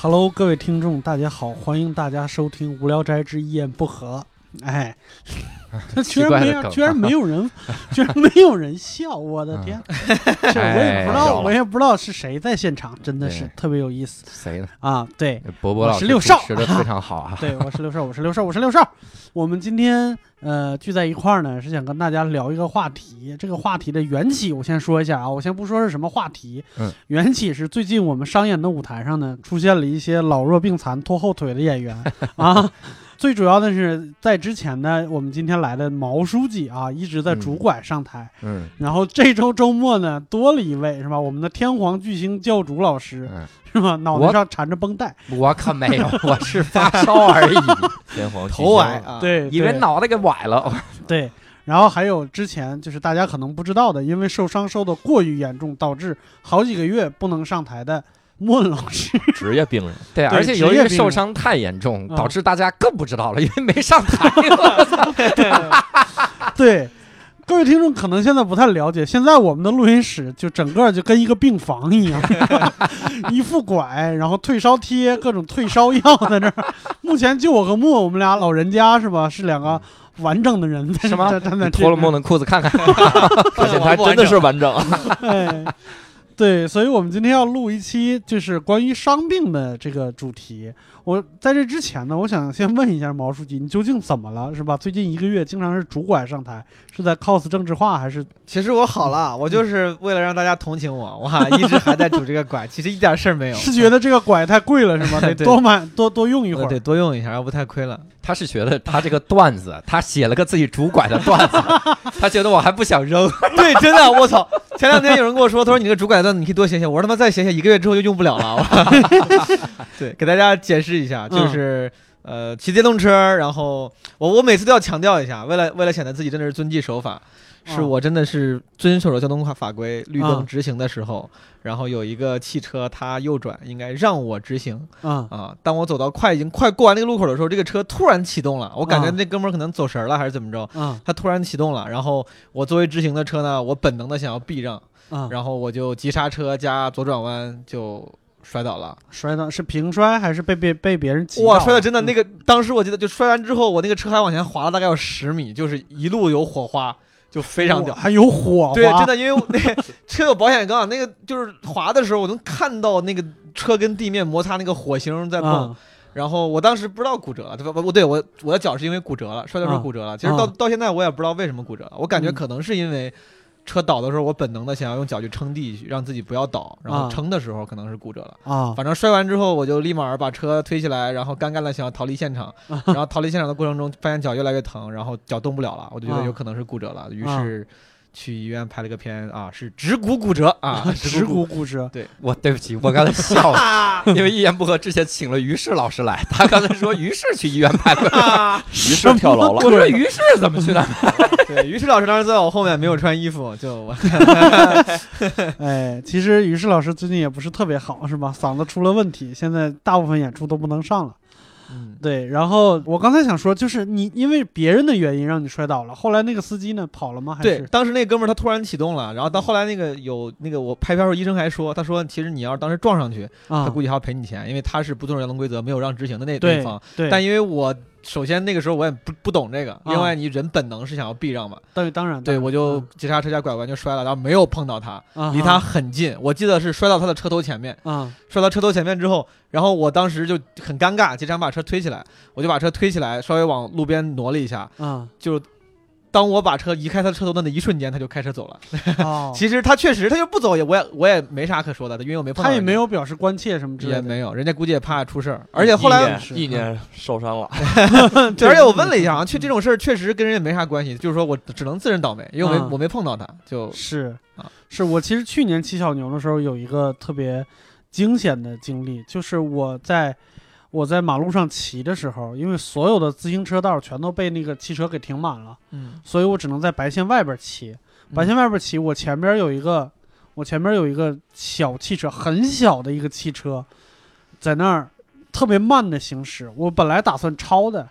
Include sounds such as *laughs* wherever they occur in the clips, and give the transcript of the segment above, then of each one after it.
Hello，各位听众，大家好，欢迎大家收听《无聊斋之一言不合》。哎，*laughs* 居然没有，居然没有人，*laughs* 居然没有人笑，我的天！这我也不知道，我也不知道是谁在现场，真的是特别有意思。谁呢？啊，对，博博老师六少，说的非常好啊。*laughs* 对，我是六少，我是六少，我是六少。我们今天呃聚在一块儿呢，是想跟大家聊一个话题。这个话题的缘起，我先说一下啊，我先不说是什么话题。嗯，缘起是最近我们商演的舞台上呢，出现了一些老弱病残、拖后腿的演员 *laughs* 啊。最主要的是，在之前呢，我们今天来的毛书记啊，一直在拄拐上台。嗯，然后这周周末呢，多了一位是吧？我们的天皇巨星教主老师是吧？脑袋上缠着绷带。我可没有，我是发烧而已。*laughs* 天皇头癌啊，对，以为脑袋给崴了。*laughs* 对，然后还有之前就是大家可能不知道的，因为受伤受的过于严重，导致好几个月不能上台的。莫老师，*laughs* 职业病人，*laughs* 对，而且由于受伤太严重，导致大家更不知道了，因为没上台。对，各位听众可能现在不太了解，现在我们的录音室就整个就跟一个病房一样，一副拐，然后退烧贴，各种退烧药在那儿。目前就我和莫，我们俩老人家是吧？是两个完整的人，什么？*laughs* 脱了梦的裤子看看，*laughs* 发现 *laughs* 他真的是完整。哎。对，所以我们今天要录一期就是关于伤病的这个主题。我在这之前呢，我想先问一下毛书记，你究竟怎么了，是吧？最近一个月经常是拄拐上台，是在 cos 政治化还是？其实我好了，我就是为了让大家同情我，我一直还在拄这个拐，其实一点事儿没有。是觉得这个拐太贵了是吗？*laughs* 得多买多多用一会儿，得多用一下，要不太亏了。他是觉得他这个段子，他写了个自己拄拐的段子，*laughs* 他觉得我还不想扔。对，真的，我操！前两天有人跟我说，他说你这个拄拐段你可以多写写。我说他妈再写写，一个月之后就用不了了。*laughs* 对，给大家解释一下，就是呃，骑电动车，然后我我每次都要强调一下，为了为了显得自己真的是遵纪守法。是我真的是遵守了交通法法规，绿灯直行的时候，然后有一个汽车它右转，应该让我直行。啊啊！当我走到快已经快过完那个路口的时候，这个车突然启动了，我感觉那哥们儿可能走神了还是怎么着？啊！他突然启动了，然后我作为直行的车呢，我本能的想要避让，然后我就急刹车加左转弯就摔倒了。摔倒是平摔还是被被被别人挤？哇！摔的真的那个，当时我记得就摔完之后，我那个车还往前滑了大概有十米，就是一路有火花。就非常屌，还有火，对，真的，因为那车有保险杠，那个就是滑的时候，我能看到那个车跟地面摩擦那个火星在蹦，然后我当时不知道骨折了，对不？不对，我我的脚是因为骨折了，摔的时候骨折了。其实到到现在我也不知道为什么骨折了，我感觉可能是因为。车倒的时候，我本能的想要用脚去撑地，让自己不要倒。然后撑的时候可能是骨折了啊。反正摔完之后，我就立马把车推起来，然后干干的想要逃离现场。*laughs* 然后逃离现场的过程中，发现脚越来越疼，然后脚动不了了，我就觉得有可能是骨折了，于是。去医院拍了个片啊，是指骨骨折啊，*laughs* 指骨骨折。对我对不起，我刚才笑了，*laughs* 因为一言不合之前请了于适老师来，他刚才说于适去医院拍过，于适跳楼了。我说于适怎么去的？*laughs* 对，于适老师当时在我后面没有穿衣服，就我。哎，其实于适老师最近也不是特别好，是吧？嗓子出了问题，现在大部分演出都不能上了。嗯，对，然后我刚才想说，就是你因为别人的原因让你摔倒了，后来那个司机呢跑了吗？还是对，当时那哥们儿他突然启动了，然后到后来那个有那个我拍片时候医生还说，他说其实你要是当时撞上去，他估计还要赔你钱，因为他是不遵守交通规则，没有让直行的那对方。对，但因为我。首先那个时候我也不不懂这个，另外你人本能是想要避让嘛，对，当然，对我就急刹车加拐弯就摔了，然后没有碰到他，离他很近，我记得是摔到他的车头前面，摔到车头前面之后，然后我当时就很尴尬，急刹把车推起来，我就把车推起来，稍微往路边挪了一下，就。当我把车移开他车头的那一瞬间，他就开车走了。哦，*laughs* 其实他确实，他就不走也，我也我也没啥可说的，因为我没碰到。他也没有表示关切什么之类的，也没有，人家估计也怕出事儿。而且后来 *laughs* 一年受伤了，*laughs* 而且我问了一下啊，确这种事儿确实跟人家没啥关系，就是说我只能自认倒霉，因为我没我没碰到他，就是啊，是我其实去年骑小牛的时候有一个特别惊险的经历，就是我在。我在马路上骑的时候，因为所有的自行车道全都被那个汽车给停满了，嗯，所以我只能在白线外边骑。白线外边骑，我前边有一个，我前边有一个小汽车，很小的一个汽车，在那儿特别慢的行驶。我本来打算超的，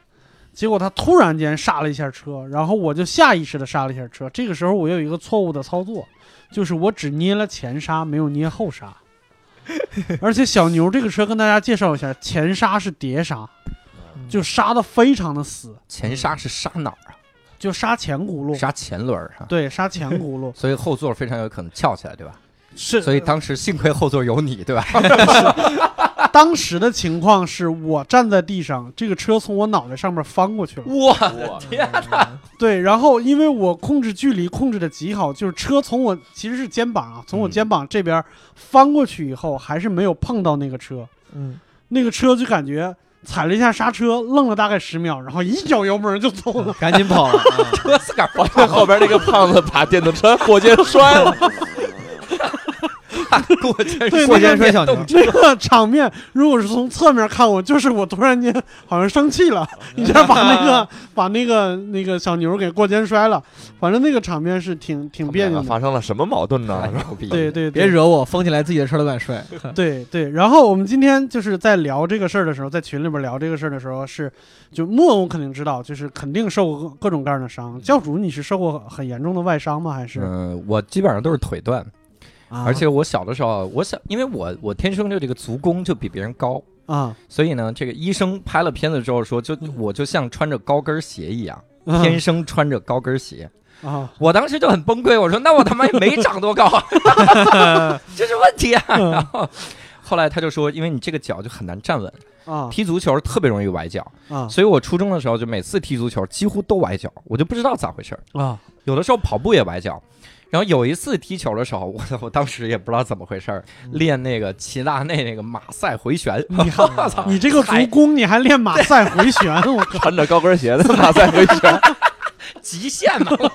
结果他突然间刹了一下车，然后我就下意识的刹了一下车。这个时候我有一个错误的操作，就是我只捏了前刹，没有捏后刹。*laughs* 而且小牛这个车跟大家介绍一下，前刹是碟刹，就刹的非常的死，前刹是刹哪儿啊？就刹前轱辘，刹前轮儿哈。对，刹前轱辘 *laughs* 所以后座非常有可能翘起来，对吧？是。所以当时幸亏后座有你，对吧？*laughs* 当时的情况是我站在地上，这个车从我脑袋上面翻过去了。我的天哪！对，然后因为我控制距离控制的极好，就是车从我其实是肩膀啊，从我嗯肩膀这边翻过去以后，还是没有碰到那个车，嗯，那个车就感觉踩了一下刹车，愣了大概十秒，然后一脚油门就走了。*laughs* 赶紧跑了。啊车自个儿跑了 *laughs* 后边那个胖子把电动车火箭摔了，过肩摔过肩摔小牛，那个场面，如果是从侧面看我，就是我突然间好像生气了，*laughs* 一下把那个把那个那个小牛给过肩摔了，反正那个场面是挺挺别扭的。发生了什么矛盾呢！对对，对别惹我，封起来自己的车都敢摔。*laughs* 对对，然后我们今天就是在聊这个事儿的时候，在群里边聊这个事儿的时候，是就莫文我肯定知道，就是肯定受过各各种各样的伤。教主，你是受过很严重的外伤吗？还是？嗯，我基本上都是腿断，啊。而且我小的时候，我小，因为我我天生就这个足弓就比别人高，啊，所以呢，这个医生拍了片子之后说，就我就像穿着高跟鞋一样，嗯。天生穿着高跟鞋。啊，我当时就很崩溃，我说那我他妈也没长多高，*laughs* 这是问题啊。嗯。然后后来他就说，因为你这个脚就很难站稳，啊。踢足球特别容易崴脚，啊。所以我初中的时候就每次踢足球几乎都崴脚，我就不知道咋回事儿。啊。有的时候跑步也崴脚。然后有一次踢球的时候，我我当时也不知道怎么回事儿，练那个齐达内那个马赛回旋，你我操，*laughs* 你这个足弓，你还练马赛回旋，我！穿着高跟鞋的马赛回旋，*laughs* 极限嘛！我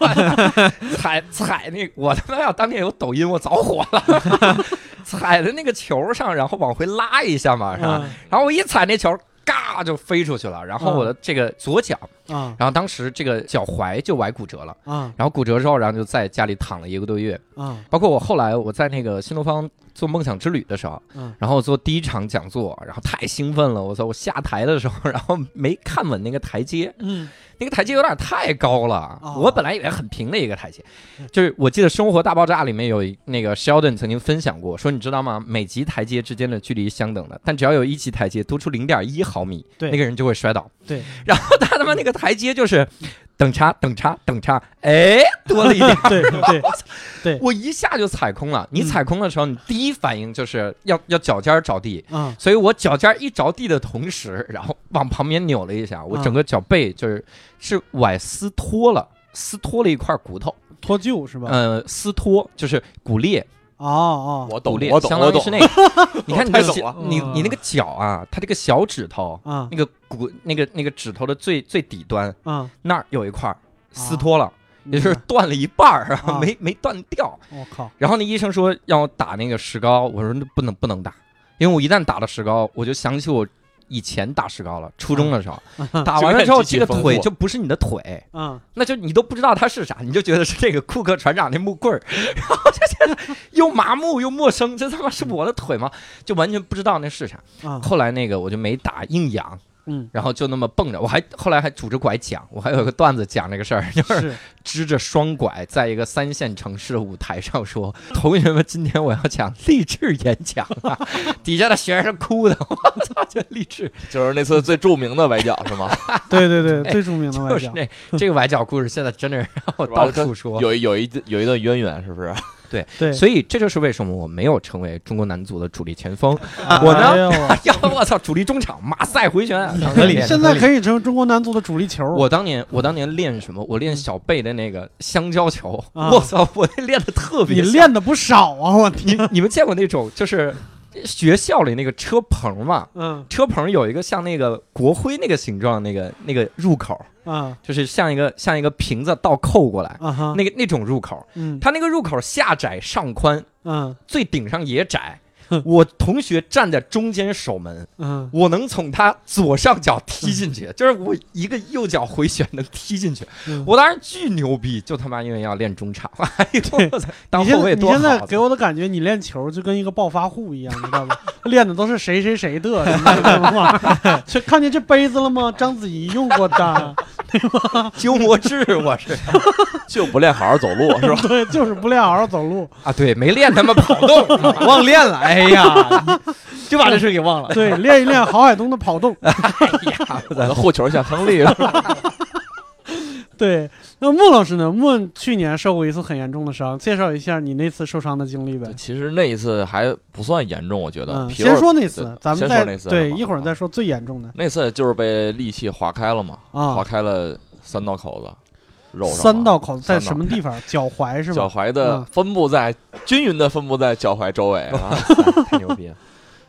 *laughs* 踩踩那，我他妈要当年有抖音，我早火了。踩在那个球上，然后往回拉一下嘛，是吧？嗯然后我一踩那球，嘎就飞出去了。然后我的这个左脚，啊然后当时这个脚踝就崴骨折了。啊然后骨折之后，然后就在家里躺了一个多月。啊包括我后来我在那个新东方做梦想之旅的时候，嗯然后做第一场讲座，然后太兴奋了，我操！我下台的时候，然后没看稳那个台阶，嗯那个台阶有点太高了。哦我本来以为很平的一个台阶，就是我记得《生活大爆炸》里面有那个 Sheldon 曾经分享过，说你知道吗？每级台阶之间的距离相等的，但只要有一级台阶多出零点一毫米，对那个人就会摔倒。对，然后他他妈那个台阶就是等差等差等差，哎，*laughs* 多了一点。对对 *laughs* 我一下就踩空了。你嗯踩空的时候，你第一反应就是要要脚尖儿着地，嗯所以我脚尖儿一着地的同时，*laughs* 然后往旁边扭了一下，我整个脚背就是是崴撕脱了，撕脱了一块骨头。脱臼是吧？呃，撕脱就是骨裂，哦哦我懂骨，裂我懂，我懂相当于是。那个。你看 *laughs* 你你嗯你那个脚啊，它这个小指头。啊那个骨，那个那个指头的最最底端啊！那儿有一块儿撕脱了，也就是断了一半儿，啊没没断掉。我靠，然后那医生说让我打那个石膏，我说那不能不能打，因为我一旦打了石膏，我就想起我以前打石膏了，初中的时候，*laughs* 打完了之后这个腿就不是你的腿，嗯那就你都不知道它是啥，你就觉得是这个库克船长那木棍儿，然后就觉得 *laughs* 又麻木又陌生，这他妈是我的腿吗？就完全不知道那是啥。啊后来那个我就没打，硬养。嗯然后就那么蹦着，我还后来还拄着拐讲，我还有个段子讲这个事儿，*laughs* 就是是支着双拐，在一个三线城市的舞台上说：“ *laughs* 同学们，今天我要讲励志演讲啊！” *laughs* 底下的学生哭的，我操，这励志就是那次最著名的崴脚是吗？对对对，最著名的崴脚就是那这个崴脚故事，现在真的是让我到处说。有有一有一段渊源，是不是？对，所以这就是为什么我没有成为中国男足的主力前锋。啊我呢哎 *laughs* 呀，我操，主力中场马赛回旋，合理现在可以成为中国男足的主力球。我当年我当年练什么？我练小贝的那个香蕉球。啊我操，我练的特别你练的不少啊！我你天，你们见过那种就是学校里那个车棚嘛？嗯车棚有一个像那个国徽那个形状那个那个入口，啊就是像一个像一个瓶子倒扣过来，啊哈，那个那种入口，嗯它那个入口下窄上宽，嗯最顶上也窄哼。*laughs* 我同学站在中间守门，嗯我能从他左上角踢进去，就是我一个右脚回旋能踢进去。嗯，我当时巨牛逼，就他妈因为要练中场，哎呦，*laughs* 当后卫多好你现在。给我的感觉，你练球就跟一个暴发户一样，你知道吗？*laughs* 练的都是谁谁谁的，你知道吗？这看见这杯子了吗？章子怡用过的，对鸠摩智，我是就不练好好走路是吧？对，就是不练好好走路。啊，对，没练他妈跑动，忘练了，哎呀，*laughs* 就把这事给忘了。对，练一练郝海东的跑动。*laughs* 哎呀，咱的护球像亨利是吧？*laughs* 对，那穆老师呢？穆去年受过一次很严重的伤，介绍一下你那次受伤的经历呗。其实那一次还不算严重，我觉得。嗯，先说那次，咱们再先说那次对一会儿再说最严重的那次就是被利器划开了嘛，啊划。开了三道口子，肉上三道口子在什么地方？脚踝 *laughs* 是脚？踝的嗯分布在均匀的分布在脚踝周围啊。*laughs* *laughs* 太牛逼了！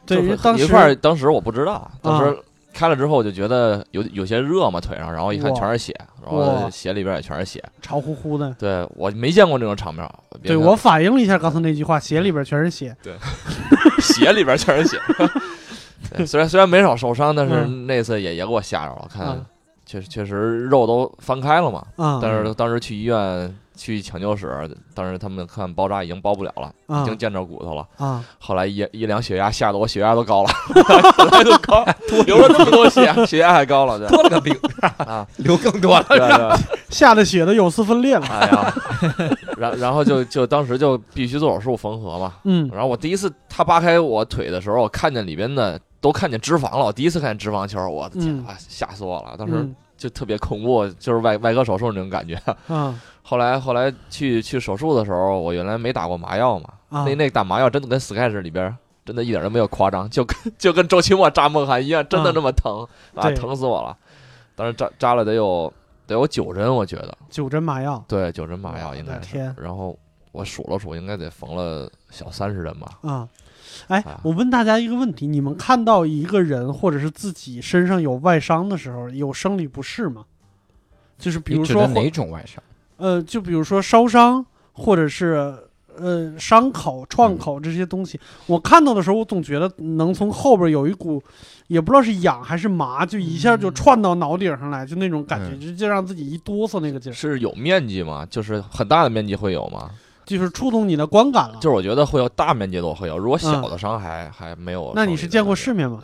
对，因为当时一块，当时我不知道，当啊时开了之后我就觉得有有些热嘛腿上，然后一看全是血，然后鞋里边也全是血。潮乎乎的。对我没见过这种场面，对我反应了一下刚才那句话，鞋里边全是血。对鞋里边全是血。对，虽然虽然没少受伤，但是嗯那次也也给我吓着了，看嗯确实确实肉都翻开了嘛。啊，但是当时去医院去抢救室，当时他们看包扎已经包不了了，已啊经见着骨头了。啊，后来一一量血压，吓得我血压都高了，*laughs* 血压都高，*laughs* 流了那么多血，血压还高了，对 *laughs* 多了个病，啊，流更多了。对对，吓得血都有丝分裂了。哎呀，然然后就就当时就必须做手术缝合嘛。嗯然后我第一次他扒开我腿的时候，我看见里边的都看见脂肪了，我第一次看见脂肪球，我的天嗯啊，吓死我了！当时嗯就特别恐怖，就是外外科手术那种感觉。嗯 *laughs* 后来后来去去手术的时候，我原来没打过麻药嘛，啊那那打麻药真的跟 Sketch 里边真的一点都没有夸张，就跟 *laughs* 就跟周奇墨扎梦涵一样，真的啊那么疼啊，疼死我了。当时扎扎了得有得有九针，我觉得九针麻药。对九针麻药应该是。的天然后我数了数，应该得缝了小三十针吧。啊！哎啊，我问大家一个问题：你们看到一个人或者是自己身上有外伤的时候，有生理不适吗？就是比如说哪种外伤？呃，就比如说烧伤，或者是呃伤口、创口这些东西，我看到的时候，我总觉得能从后边有一股，也不知道是痒还是麻，就一下就窜到脑顶上来，就那种感觉，嗯就就让自己一哆嗦那个劲儿，是有面积吗？就是很大的面积会有吗？就是触动你的观感了。就是我觉得会有大面积的我会有，如果小的伤还、还没有。嗯那你是见过世面吗？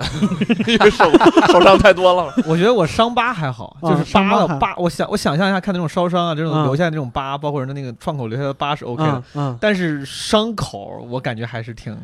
因 *laughs* 为手受伤太多了。*laughs* 我觉得我伤疤还好，啊就是疤的疤，我想我想象一下，看那种烧伤啊，这种嗯留下的这种疤，包括人的那个创口留下的疤是 OK 的嗯，嗯，但是伤口我感觉还是挺，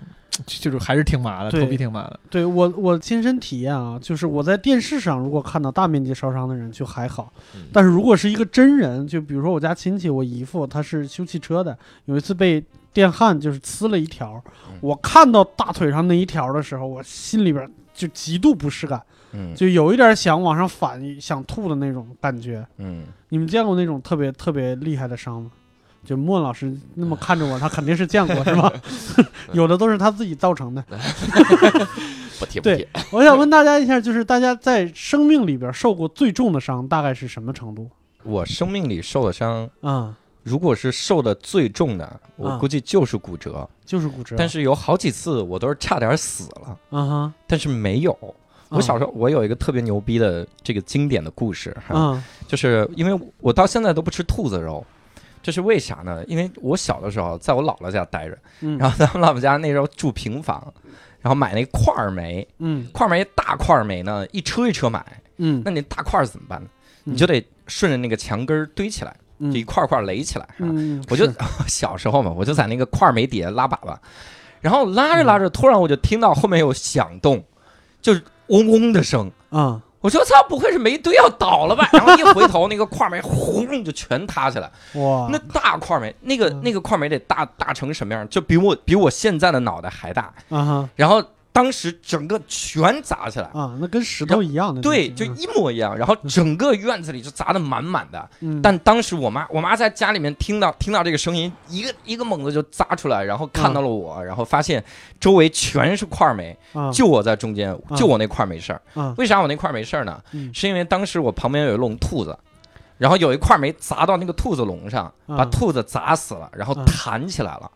就是还是挺麻的，头皮挺麻的。对我我亲身体验啊，就是我在电视上如果看到大面积烧伤的人就还好，嗯但是如果是一个真人，就比如说我家亲戚，我姨父他是修汽车的，有一次被电焊就是呲了一条，嗯我看到大腿上那一条的时候，我心里边就极度不适感，嗯就有一点想往上反、想吐的那种感觉。嗯，你们见过那种特别特别厉害的伤吗？就莫老师那么看着我，他肯定是见过，是吧？*laughs* *laughs* 有的都是他自己造成的。*laughs* 不提不提，我想问大家一下，就是大家在生命里边受过最重的伤大概是什么程度？我生命里受的伤，啊、如果是受的最重的，我啊估计就是骨折。就是骨折。但是有好几次我都是差点死了，嗯哼，但是没有。我小时候我有一个特别牛逼的这个经典的故事哈，嗯就是因为我到现在都不吃兔子肉，这是为啥呢？因为我小的时候在我姥姥家待着，嗯，然后咱们姥姥家那时候住平房，然后买那块儿煤，嗯块儿煤大块儿煤呢，一车一车买，嗯，那你大块儿怎么办呢？嗯你就得顺着那个墙根儿堆起来，嗯就一块儿块儿垒起来。我就 *laughs* 小时候嘛，我就在那个块儿煤底下拉粑粑，然后拉着嗯拉着，突然我就听到后面有响动，就是嗡嗡的声。啊我说操，不会是煤堆要倒了吧？然后一回头，那个块煤轰就全塌下来。哇，那大块煤，那个嗯那个块煤得大大成什么样？就比我比我现在的脑袋还大。然后当时整个全砸起来，啊，那跟石头一样的对，就一模一样。然后整个院子里就砸得满满的。嗯，但当时我妈，我妈在家里面听到听到这个声音，一个一个猛子就砸出来，然后看到了我，然后发现周围全是块儿煤，啊就我在中间，就我那块儿没事儿。啊为啥我那块儿没事儿呢？嗯是因为当时我旁边有一笼兔子。然后有一块煤砸到那个兔子笼上，啊把兔子砸死了，然后啊弹起来了，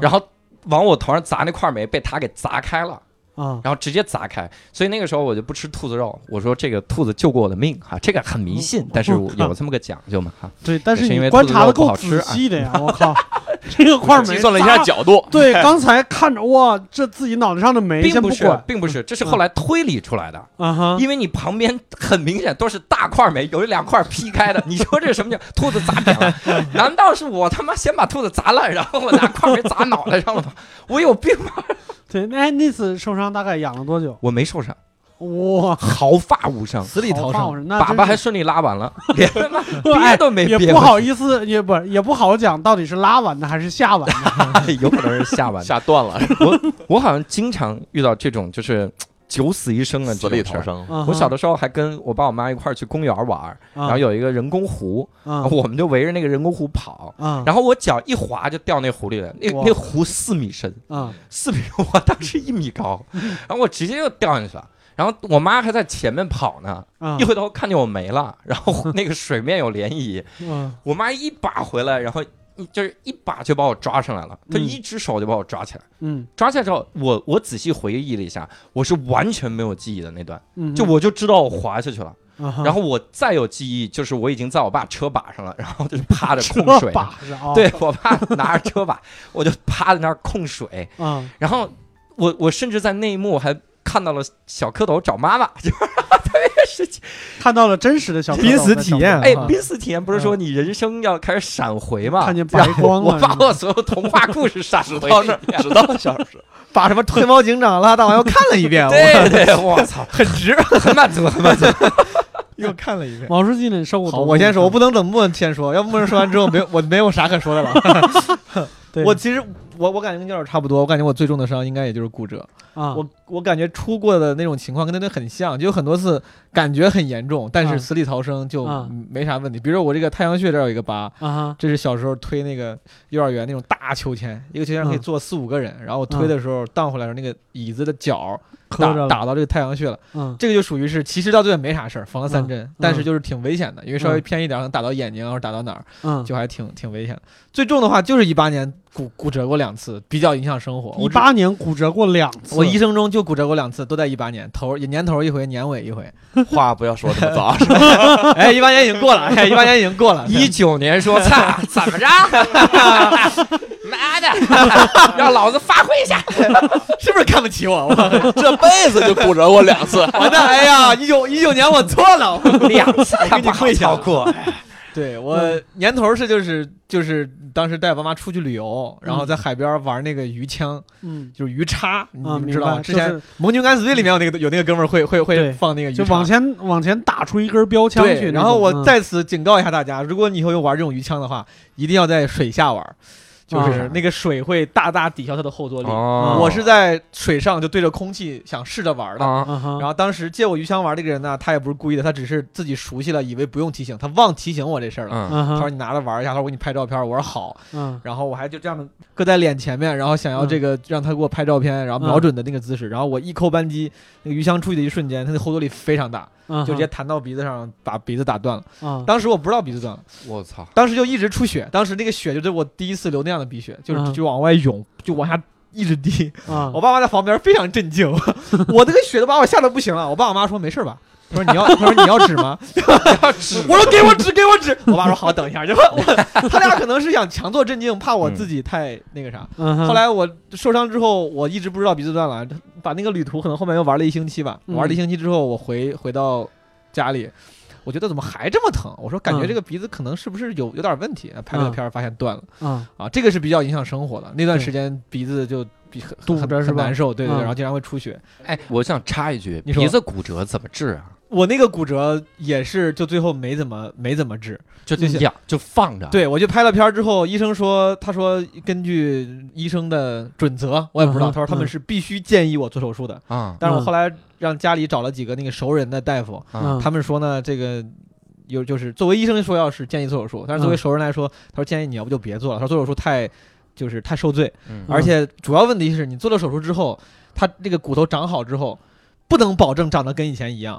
然后往我头上砸那块煤被它给砸开了，啊然后直接砸开。所以那个时候我就不吃兔子肉，我说这个兔子救过我的命哈，这个很迷信，但是有这么个讲究嘛哈。对，但是是因为观察的够仔好吃啊细的呀，我靠，*laughs* 这个块计煤算了一下角度，对，刚才看着哇，这自己脑袋上的煤并不是，并不是，这是后来推理出来的。啊哈，因为你旁边很明显都是大块煤，有一两块劈开的，你说这什么叫兔子砸扁了？*laughs* 难道是我他妈先把兔子砸烂，然后我拿块煤砸脑袋上了吗？我有病吗？*laughs* 对，那那次受伤大概养了多久？我没受伤，哇，毫发无伤，死里逃生。那粑粑还顺利拉完了，*laughs* 憋都没憋也不好意思，也不也不好讲到底是拉完的还是下完的。*laughs* 有可能是下完的。下断了，我我好像经常遇到这种就是九死一生的死。里逃生。我我小的时候还跟我爸我妈一块儿去公园玩儿，然后有一个人工湖，啊我们就围着那个人工湖跑，啊然后我脚一滑就掉那湖里了，那那湖四米深，啊四米，*laughs* 我当时一米高，然后我直接就掉进去了。然后我妈还在前面跑呢，啊一回头看见我没了，然后那个水面有涟漪，*laughs* 嗯我妈一把回来，然后就是一把就把我抓上来了，她嗯一只手就把我抓起来。嗯抓起来之后，我我仔细回忆了一下，我是完全没有记忆的那段，嗯，就我就知道我滑下去了。然后我再有记忆，就是我已经在我爸车把上了，然后就是趴着 *laughs* 控水。对我爸拿着车把，我就趴在那儿控水。啊然后我我甚至在那一幕还看到了小蝌蚪找妈妈，就是特别神奇。看到了真实的小濒死体验哎啊，濒死体验不是说你人生要开始闪回吗？看见白光了我把我所有童话故事闪回到那儿，直到小时，把什么黑猫警长、邋遢王又看了一遍，对对，我操，很值，很满足，很满足。又看了一遍。毛书记，你受过好，我先说，我不能等木问先说，要不木问说完之后没有我没有啥可说的了。*laughs* 对我其实我我感觉跟教授差不多，我感觉我最重的伤应该也就是骨折。啊，我我感觉出过的那种情况跟那那很像，就有很多次感觉很严重，但啊是死里逃生就啊没啥问题。比如说我这个太阳穴这儿有一个疤，啊这是小时候推那个幼儿园那种大秋千，一个秋千可以嗯坐四五个人，然后我推的时候荡回来的时候，那个椅子的脚磕着了，打打到这个太阳穴了。嗯这个就属于是，其实到最后没啥事儿，缝了三针，但是嗯就是挺危险的，因为稍微嗯偏一点，可能打到眼睛或者打到哪儿，嗯，就还挺挺危险的。最重的话就是一八年骨骨折过两次，比较影响生活。一八年骨折过两次，我一生中就骨折过两次，都在一八年，头年头一回，年尾一回。话不要说这么早，*laughs* 哎，一八年已经过了，哎，一八年已经过了。*laughs* 一九年说操，怎么着？妈的，*laughs* 让老子发挥一下。*laughs* 是不是看不起我？*laughs* 我这辈子就骨折过两次。完蛋！哎呀，一九一九年我错了。两次我给你跪下过，对我年头是就是就是当时带爸妈出去旅游，然后在海边玩那个鱼枪，嗯就是鱼叉，你们知道吗？之前就是《盟军敢死队》里面有那个有那个哥们儿会会会放那个鱼叉就往前往前打出一根标枪去。然后我嗯在此警告一下大家，如果你以后又玩这种鱼枪的话，一定要在水下玩，就是啊那个水会大大抵消它的后坐力。哦我是在水上就对着空气想试着玩的。然后当时借我鱼枪玩这个人呢，他也不是故意的，他只是自己熟悉了，以为不用提醒，他忘提醒我这事儿了。他说你拿着玩一下，他说我给你拍照片，我说好，嗯然后我还就这样的搁在脸前面，然后想要这个让他给我拍照片，然后瞄准的那个姿势，然后我一扣扳机，那个鱼枪出去的一瞬间，它的后坐力非常大，嗯，就直接弹到鼻子上，把鼻子打断了。啊当时我不知道鼻子断了，我操，当时就一直出血，当时那个血就是我第一次流那样的鼻血，就是嗯就往外涌，就往下一直滴。啊我爸妈在旁边非常震惊，*laughs* 我那个血都把我吓得不行了。我爸我妈说没事吧？他说你要，*laughs* 他说你要纸吗？要纸我说给我纸，给我纸。*laughs* 我爸说好，等一下。就我 *laughs* 他俩可能是想强作镇静，怕我自己太那个啥。嗯后来我受伤之后，我一直不知道鼻子断了，把那个旅途可能后面又玩了一星期吧。嗯玩了一星期之后，我回回到家里，我觉得怎么还这么疼？我说感觉嗯这个鼻子可能是不是有有点问题？拍了个嗯片儿发现断了啊啊，这个是比较影响生活的。那段时间鼻子就比很很堵着是难受，对对然后经常会出血。哎，我想插一句，你说鼻子骨折怎么治啊？我那个骨折也是，就最后没怎么没怎么治。就就是养就放着，，对，我就拍了片儿之后，医生说，他说根据医生的准则，我也不知道，他说他们是必须建议我做手术的。但是我后来让家里找了几个那个熟人的大夫，他们说呢，这个有就是作为医生说要是建议做手术，但是作为嗯熟人来说，他说建议你要不就别做了，他说做手术太就是太受罪，嗯。而且主要问题是你做了手术之后，他这个骨头长好之后。不能保证长得跟以前一样。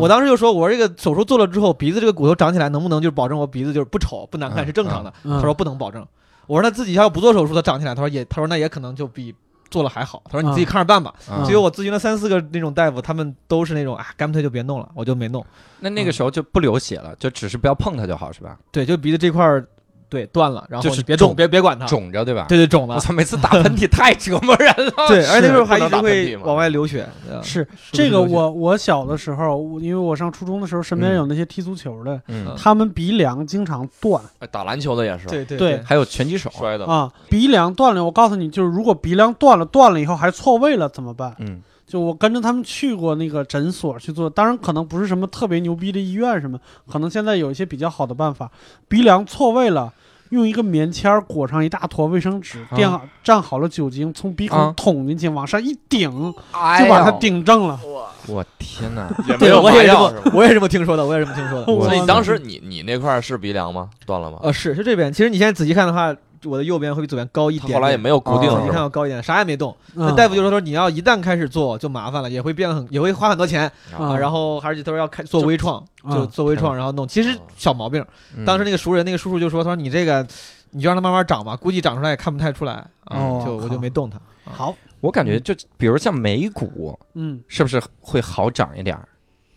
我当时就说，我说这个手术做了之后，鼻子这个骨头长起来，能不能就是保证我鼻子就是不丑不难看嗯是正常的？嗯他说不能保证。我说他自己要不做手术，他长起来，他说也，他说那也可能就比做了还好。他说你自己看着办吧。啊结果我咨询了三四个那种大夫，他们都是那种啊，干脆就别弄了，我就没弄。那那个时候就不流血了，就只是不要碰它就好，是吧？对，就鼻子这块儿对，断了，然后就是别动，别别管它，肿着对吧？对对肿了，我操，每次打喷嚏 *laughs* 太折磨人了。对，而且那时候还一直会往外流血，是是这个我我小的时候，因为我上初中的时候，身边嗯有那些踢足球的，嗯，他们鼻梁经常断哎打篮球的也是对对对还有拳击手，摔的，啊，鼻梁断了。我告诉你，就是如果鼻梁断了，断了以后还错位了怎么办？嗯就我跟着他们去过那个诊所去做，当然可能不是什么特别牛逼的医院什么，可能现在有一些比较好的办法。鼻梁错位了，用一个棉签儿裹上一大坨卫生纸，啊垫好蘸好了酒精，从鼻孔啊捅进去，往上一顶，哎就把它顶正了。我天哪！*laughs* 对，也没有我也这么我也这么听说的，我也这么听说的。所以当时你你那块儿是鼻梁吗？断了吗？呃，是是这边，其实你现在仔细看的话，我的右边会比左边高一点点。后来也没有固定哦仔细看？要高一点，啥也没动。那嗯大夫就说说你要一旦开始做就麻烦了，也会变得很，也会花很多钱啊啊。然后而且他说要开做微创，啊就做微创，然后弄。其实小毛病，嗯当时那个熟人那个叔叔就说，他说你这个你就让它慢慢长吧，估计长出来也看不太出来啊。哦就我就没动它。好，我感觉就比如像美股，嗯是不是会好长一点儿？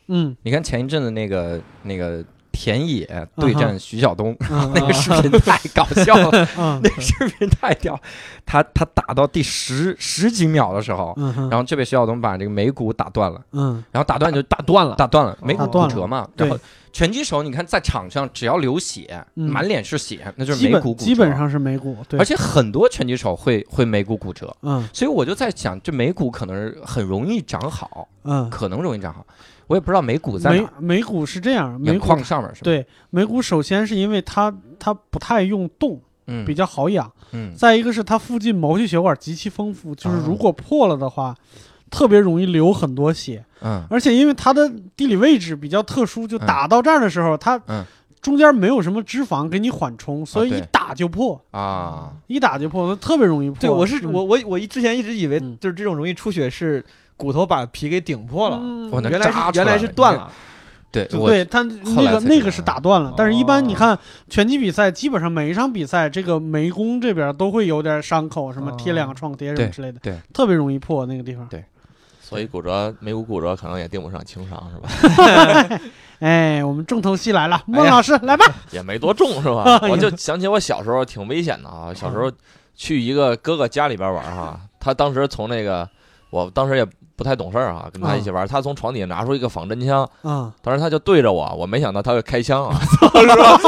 嗯你看前一阵子那个那个田野对战徐晓东，*laughs* 嗯那个视频太搞笑了，嗯 *laughs* 那个视频太屌。他他打到第十十几秒的时候，然后就被徐晓东把这个眉骨打断了，嗯然后打断就打断了，打断了，眉骨骨折嘛。对然后拳击手，你看在场上只要流血，嗯满脸是血，那就是眉骨骨折。基本，上是眉骨，对，而且很多拳击手会会眉骨骨折，嗯所以我就在想，这眉骨可能是很容易长好，嗯，可能容易长好。我也不知道眉骨在哪眉儿，眉骨是这样，眉眼眶上面是吧？，对眉骨首先是因为它它不太用动，嗯，比较好养。嗯。再一个是它附近毛细血管极其丰富，就是啊如果破了的话，特别容易流很多血。嗯。而且因为它的地理位置比较特殊，就嗯。打到这儿的时候，它嗯。中间没有什么脂肪给你缓冲，所以一打就破，啊，一打就破，它特别容易破。对，我是嗯。我我我之前一直以为嗯。就是这种容易出血是骨头把皮给顶破了，嗯原来原来是断了。对，我对他那个那个是打断了，但是一般你哦看拳击比赛，基本上每一场比赛，这个眉弓这边都会有点伤口，什么贴两个创可贴什么之类的，对，特别容易破那个地方。对所以骨折眉骨骨折可能也定不上轻伤是吧？*laughs* 哎，我们重头戏来了，孟老师来吧。*laughs* 也没多重是吧？*laughs* 我就想起我小时候挺危险的啊，小时候去一个哥哥家里边玩哈，他当时从那个我当时也不太懂事儿啊，跟他一起玩，他从床底下拿出一个仿真枪，啊当时他就对着我，我没想到他会开枪啊，是吧？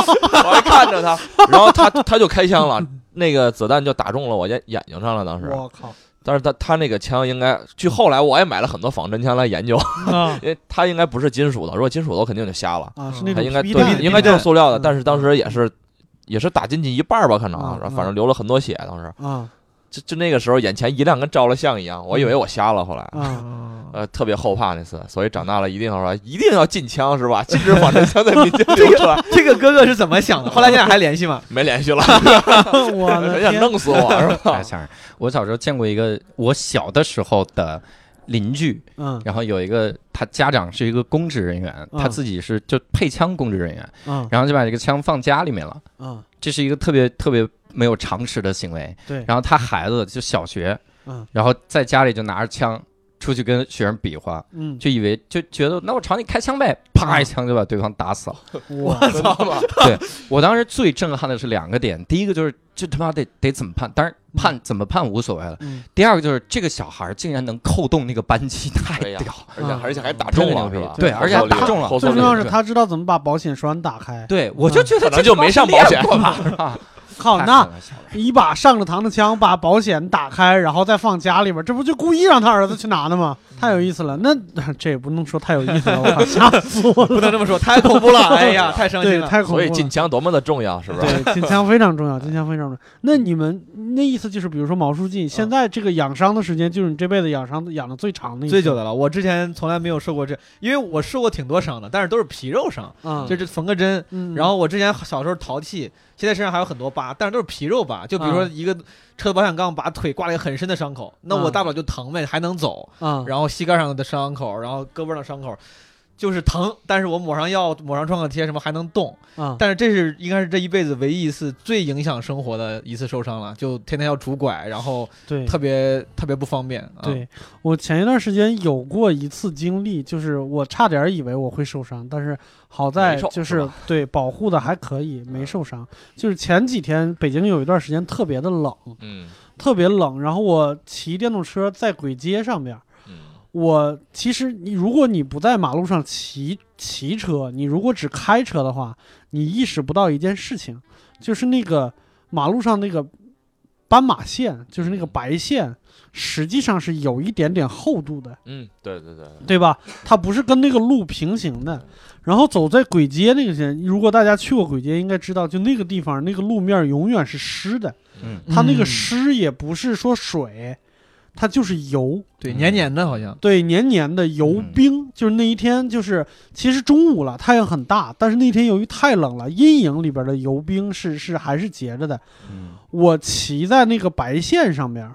我还看着他，然后他他就开枪了，那个子弹就打中了我眼眼睛上了，当时。我靠但是他他那个枪应该，据后来我也买了很多仿真枪来研究，啊 *laughs* 因为他应该不是金属的，如果金属的我肯定就瞎了。啊！是那他应该对应该就是塑料的，嗯但是当时也是也是打进去一半儿吧，可能反正流了很多血，当时啊就就那个时候眼前一亮，跟照了相一样，我以为我瞎了，后来。啊呃，特别后怕那次，所以长大了一定要说，一定要禁枪是吧？禁止仿真枪在民间流传。*laughs* 这个哥哥是怎么想的？后来你俩还联系吗？*laughs* 没联系了，*laughs* 我的很想天！弄死我是吧？太吓人！我小时候见过一个我小的时候的邻居，嗯然后有一个他家长是一个公职人员，嗯他自己是就配枪公职人员，嗯然后就把这个枪放家里面了，嗯，这是一个特别特别没有常识的行为。对，然后他孩子就小学，嗯然后在家里就拿着枪出去跟学生比划，嗯，就以为就觉得那我朝你开枪呗，啪一枪就把对方打死了。我操 *laughs* 对！我当时最震撼的是两个点，第一个就是这他妈得得怎么判，当然判怎么判无所谓了。嗯第二个就是这个小孩竟然能扣动那个扳机，太哎呀屌！而且而且还打中了是吧？对而且还打中了最重要是他知道怎么把保险栓打开。对，我就觉得可能就没上保险吧？*laughs* 靠，太那一把上了膛的枪把保险打开，然后再放家里边，这不就故意让他儿子去拿的吗？太有意思了。那 *laughs* 这也不能说太有意思了，*laughs* 我靠，吓死我了。不能这么说，太恐怖了！*laughs* 哎呀，太伤心，了。太恐怖了。所以禁枪多么的重要，是不是？对，禁枪非常重要，禁枪非常重要。那你们那意思就是，比如说毛书记，现在这个养伤的时间，就是你这辈子养伤养的最长的一，最久的了，我之前从来没有受过这，因为我受过挺多伤的，但是都是皮肉伤，嗯，就是缝个针。嗯，然后我之前小时候淘气，现在身上还有很多疤，但是都是皮肉疤。就比如说一个车的保险杠把腿挂了一个很深的伤口，那我嗯大不了就疼呗，还能走。啊，然后膝盖上的伤口，然后胳膊上的伤口，就是疼，但是我抹上药、抹上创可贴什么还能动，啊，但是这是应该是这一辈子唯一一次最影响生活的一次受伤了，就天天要拄拐，然后对，特别特别不方便。啊、对我前一段时间有过一次经历，就是我差点以为我会受伤，但是好在就是是对保护的还可以，没受伤。就是前几天北京有一段时间特别的冷，嗯。特别冷，然后我骑电动车在簋街上边我其实你如果你不在马路上骑骑车，你如果只开车的话，你意识不到一件事情，就是那个马路上那个斑马线，就是那个白线，实际上是有一点点厚度的，嗯，对对对，对吧？它不是跟那个路平行的。然后走在簋街那个线，如果大家去过簋街，应该知道，就那个地方那个路面永远是湿的，嗯它那个嗯湿也不是说水，它就是油。对黏黏的，好像对，黏黏的油嗯冰，就是那一天，就是其实中午了，太阳很大，但是那天由于太冷了，阴影里边的油冰是是还是结着的。嗯我骑在那个白线上边，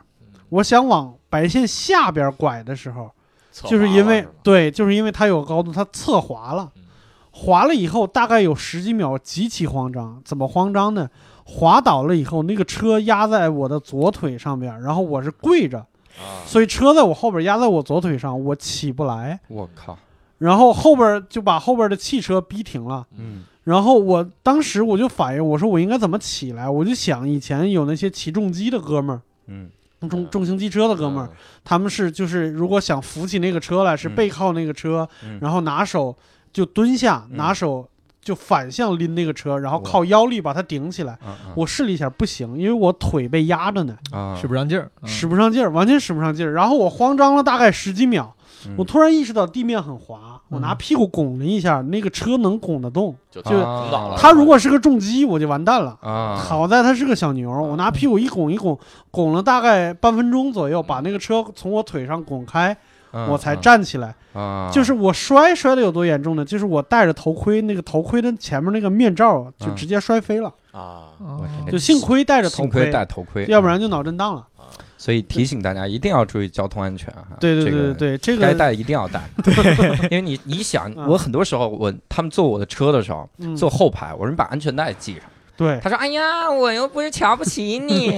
我想往白线下边拐的时候，就是因为对，就是因为它有高度，它侧滑了嗯，滑了以后大概有十几秒，极其慌张。怎么慌张呢？滑倒了以后，那个车压在我的左腿上边，然后我是跪着，啊，所以车在我后边压在我左腿上，我起不来。我靠，然后后边就把后边的汽车逼停了。嗯。然后我当时我就反应，我说我应该怎么起来？我就想以前有那些骑重机的哥们儿，嗯。重重型机车的哥们儿，嗯。他们是就是如果想扶起那个车来，是嗯。背靠那个车，嗯。然后拿手就蹲下，嗯。拿手就反向拎那个车，然后靠腰力把它顶起来。啊我试了一下，不行，因为我腿被压着呢，啊使不上劲儿，嗯使不上劲儿，完全使不上劲儿。然后我慌张了大概十几秒，嗯我突然意识到地面很滑，我拿嗯屁股拱了一下，那个车能拱得动。就就捅倒了。它如果是个重机，我就完蛋了。啊好在它是个小牛，我拿屁股一拱一拱，拱了大概半分钟左右，把那个车从我腿上拱开，嗯我才站起来。啊，就是我摔摔的有多严重呢？就是我戴着头盔，那个头盔的前面那个面罩就嗯直接摔飞了，啊，哦就幸亏戴着头幸亏盔，戴头盔，要不然就脑震荡了。所以提醒大家一定要注意交通安全哈。对对对对对，这个该带一定要带，*laughs* 因为你你想，嗯我很多时候我他们坐我的车的时候，嗯坐后排，我说你把安全带系上。对他说：“哎呀，我又不是瞧不起你。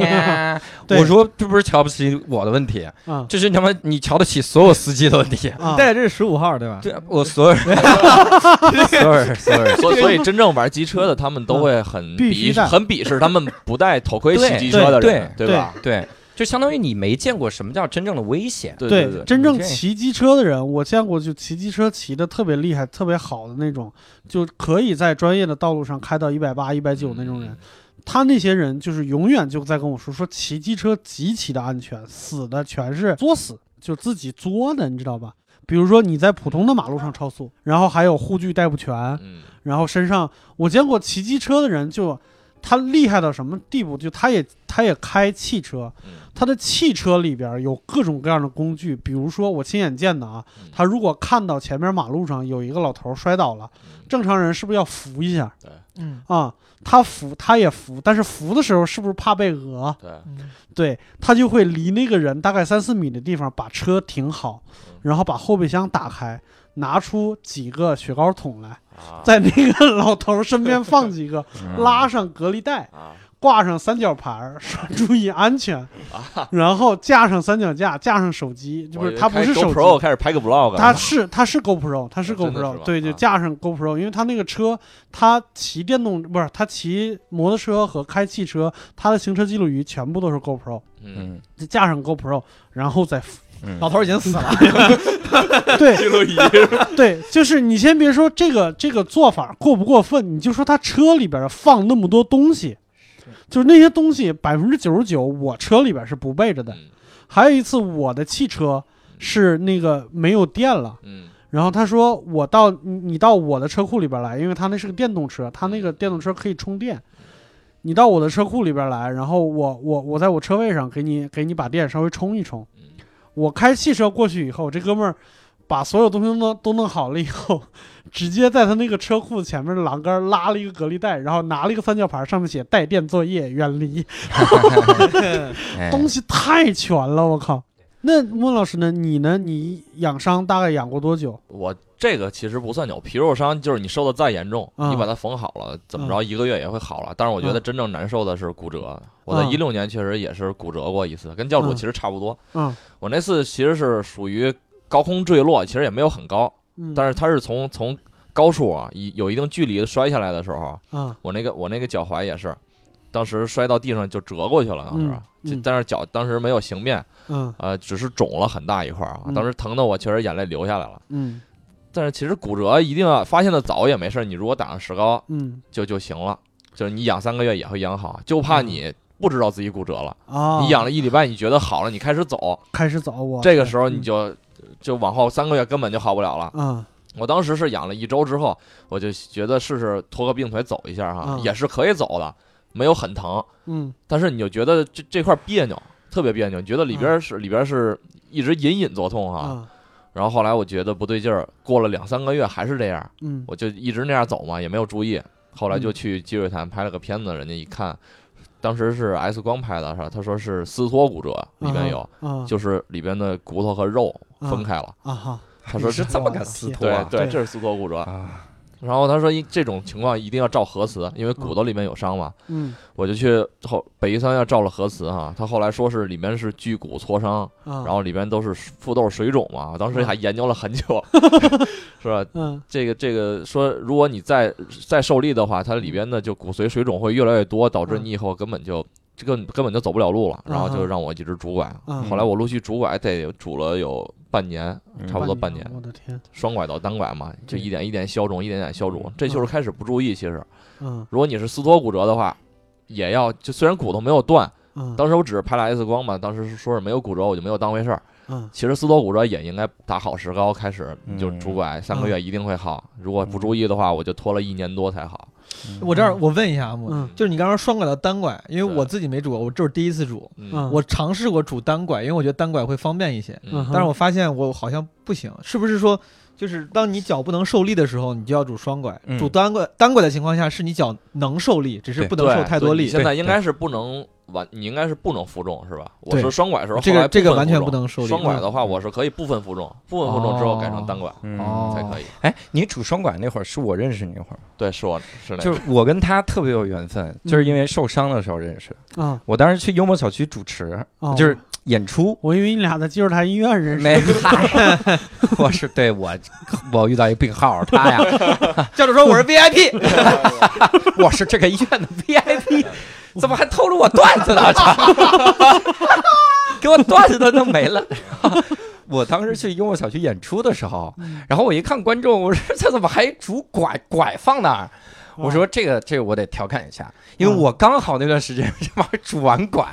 *laughs* 我说：“这不是瞧不起我的问题，啊这是他妈你瞧得起所有司机的问题。啊，带的这是十五号对吧？对我所有人，*laughs* 所有人，所有人，所以所以真正玩机车的，他们都会很鄙视很鄙视他们不戴头盔骑机车的人，对对吧？对，就相当于你没见过什么叫真正的危险。对对对，真正骑机车的人，我见过就骑机车骑的特别厉害、特别好的那种，就可以在专业的道路上开到一百八、一百九那种人。他那些人就是永远就在跟我说，说骑机车极其的安全，死的全是作死，就自己作的，你知道吧？比如说你在普通的马路上超速，然后还有护具带不全，嗯，然后身上我见过骑机车的人就。他厉害到什么地步？就他也他也开汽车，嗯。他的汽车里边有各种各样的工具，比如说我亲眼见的啊嗯，他如果看到前面马路上有一个老头摔倒了，嗯。正常人是不是要扶一下？嗯。啊？他扶他也扶，但是扶的时候是不是怕被讹？对，嗯对他就会离那个人大概三四米的地方把车停好，然后把后备箱打开，拿出几个雪糕桶来，啊。在那个老头身边放几个，*laughs* 嗯。拉上隔离带，啊。挂上三角牌儿，说注意安全，*laughs* 然后架上三脚架，架上手机，就是他不是手机，开始拍个 vlog，它是他是 GoPro，他是 GoPro，对，就啊。架上 GoPro，因为他那个车，他骑电动不是他骑摩托车和开汽车，他的行车记录仪全部都是 GoPro，嗯，嗯就架上 GoPro，然后再嗯老头已经死了，*laughs* 对记录仪 *laughs* 对，就是你先别说这个这个做法过不过分，你就说他车里边放那么多东西，就是那些东西百分之九十九我车里边是不备着的。嗯还有一次我的汽车是那个没有电了，嗯然后他说我到你你到我的车库里边来，因为他那是个电动车，他那个电动车可以充电。你到我的车库里边来，然后我我我在我车位上给你给你把电稍微充一充。嗯我开汽车过去以后，这哥们儿把所有东西都弄都弄好了以后，直接在他那个车库前面的栏杆拉了一个隔离带，然后拿了一个三角牌，上面写“带电作业，远离 *laughs* *laughs* ”。哎东西太全了，我靠！那孟老师呢？你呢？你养伤大概养过多久？我这个其实不算扭，皮肉伤就是你受的再严重，嗯你把它缝好了，怎么着一个月也会好了。但是我觉得嗯真正难受的是骨折。我在嗯一六年确实也是骨折过一次，跟教主嗯其实差不多。嗯我那次其实是属于高空坠落，其实也没有很高，嗯，但是它是从从高处啊，一有一定距离摔下来的时候，嗯我那个我那个脚踝也是，当时摔到地上就折过去了，当时，嗯嗯。就但是脚当时没有形变，嗯。呃，只是肿了很大一块儿啊，嗯。当时疼的我确实眼泪流下来了。嗯但是其实骨折一定要发现的早也没事儿，你如果打上石膏嗯。就就行了，就是你养三个月也会养好，就怕你不知道自己骨折了，啊，你养了一礼拜你觉得好了，你开始走，开始走我这个时候你就就往后三个月根本就好不了了。嗯。我当时是养了一周之后，我就觉得试试拖个病腿走一下哈，嗯也是可以走的，没有很疼，嗯。但是你就觉得这这块别扭，特别别扭，你觉得里嗯。边是、里边是一直隐隐作痛哈。啊然后后来我觉得不对劲儿，过了两三个月还是这样，嗯我就一直那样走嘛，也没有注意。后来就嗯去积水潭拍了个片子，人家一看，当时是 X 光拍的，是吧？他说是撕脱骨折，里边有，啊就是里边的骨头和肉分开了。啊哈他说你是这么个撕脱啊？对对，对这是撕脱骨折。啊，然后他说一这种情况一定要照核磁，因为骨头里面有伤嘛。嗯。我就去后北医三院照了核磁哈，他后来说是里面是巨骨挫伤，啊。然后里边都是腹窦水肿嘛，当时还研究了很久，*laughs* 是吧？嗯。这个这个说，如果你再再受力的话，它里边的就骨髓水肿会越来越多，导致你以后根本就这个根本就走不了路了，然后就让我一直拄拐。嗯后来我陆续拄拐得拄了有半年，嗯差不多半年，我的天双拐到单拐嘛，就一点一点消肿，一点点消肿，这就是开始不注意。其实，嗯如果你是撕脱骨折的话，也要就虽然骨头没有断，嗯当时我只是拍了 X 光嘛，当时说是没有骨折，我就没有当回事儿。嗯其实撕脱骨折也应该打好石膏，开始就嗯拄拐三个月一定会好。如果不注意的话，我就拖了一年多才好。我这儿我问一下阿木，嗯。就是你刚刚双拐到单拐，因为我自己没煮过，我这是第一次煮。嗯。我尝试过煮单拐，因为我觉得单拐会方便一些，嗯。但是我发现我好像不行，是不是说，就是当你脚不能受力的时候，你就要煮双拐？煮单拐单拐的情况下，是你脚能受力，只是不能受太多力。现在应该是不能完，你应该是不能负重是吧？我对是双拐的时候，这个这个完全不能受力。双拐的话，我是可以部分负重，部分负重之后改成单拐嗯哦才可以。哎，你拄双拐那会儿是我认识你那会儿吗，对，是我是那。就是我跟他特别有缘分，就是因为受伤的时候认识的。啊我当时去幽默小区主持，哦就是演出。我以为你俩在积水潭医院认识没，嗨我是对我，我遇到一个病号，他呀，*laughs* 教主说我是 VIP，*laughs* 我是这个医院的 VIP，*laughs* 怎么还透露我段子呢？操 *laughs* 给我段子都弄没了。*laughs* 我当时去幽默小区演出的时候，然后我一看观众，我说这怎么还拄拐拐放那儿？我说这个这个我得调侃一下，因为我刚好那段时间 *laughs* 这玩意儿拄完拐，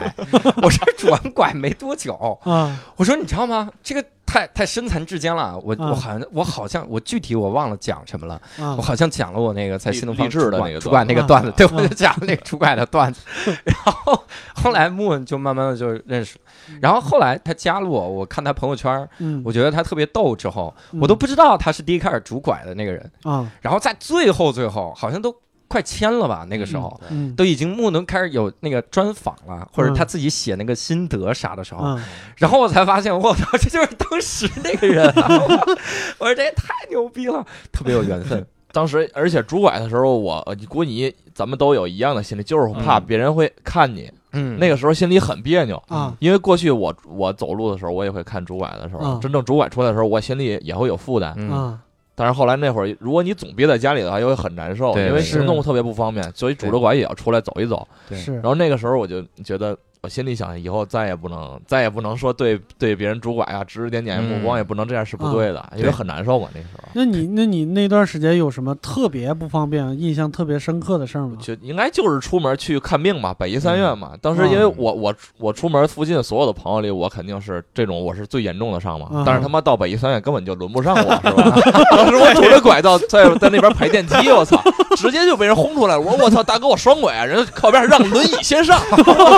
我说拄完拐没多久，啊我说你知道吗？这个太太身残志坚了，我嗯。我好像我好像我具体我忘了讲什么了，啊我好像讲了我那个在新东方励志的主管那个主管那个段子对，嗯我就讲了那个主管的段子，*laughs* 然后后来木文就慢慢的就认识，然后后来他加了我，我看他朋友圈，嗯我觉得他特别逗，之后我都不知道他是第一开始拄拐的那个人，啊然后在最后最后好像都快签了吧，那个时候。嗯都已经木能开始有那个专访了，或者嗯他自己写那个心得啥的时候，嗯然后我才发现，我操，*laughs* 这就是当时那个人、啊！*laughs* 我说这也太牛逼了，特别有缘分。*laughs* 当时，而且拄拐的时候，我你估计咱们都有一样的心理，就是怕嗯别人会看你。嗯那个时候心里很别扭，啊因为过去我我走路的时候，我也会看拄拐的时候，嗯真正拄拐出来的时候，我心里也会有负担。嗯啊但是后来那会儿，如果你总憋在家里的话，又会很难受，因为行动特别不方便，所以拄着拐也要出来走一走。对是。然后那个时候我就觉得，我心里想，以后再也不能再也不能说对对别人拄拐啊，指指点点目光，嗯也不能这样是不对的，因为很难受嘛。那时候那你那你那段时间有什么特别不方便、印象特别深刻的事儿吗？就应该就是出门去看病嘛，北医三院嘛。当时因为嗯我我我出门附近所有的朋友里，我肯定是这种我是最严重的伤嘛嗯。但是他妈到北医三院根本就轮不上我，是吧？*laughs* 当时我拄着拐到在在那边排电梯，我操，*laughs* 直接就被人轰出来了。我说我操，大哥我双拐啊，人家靠边让轮椅先上，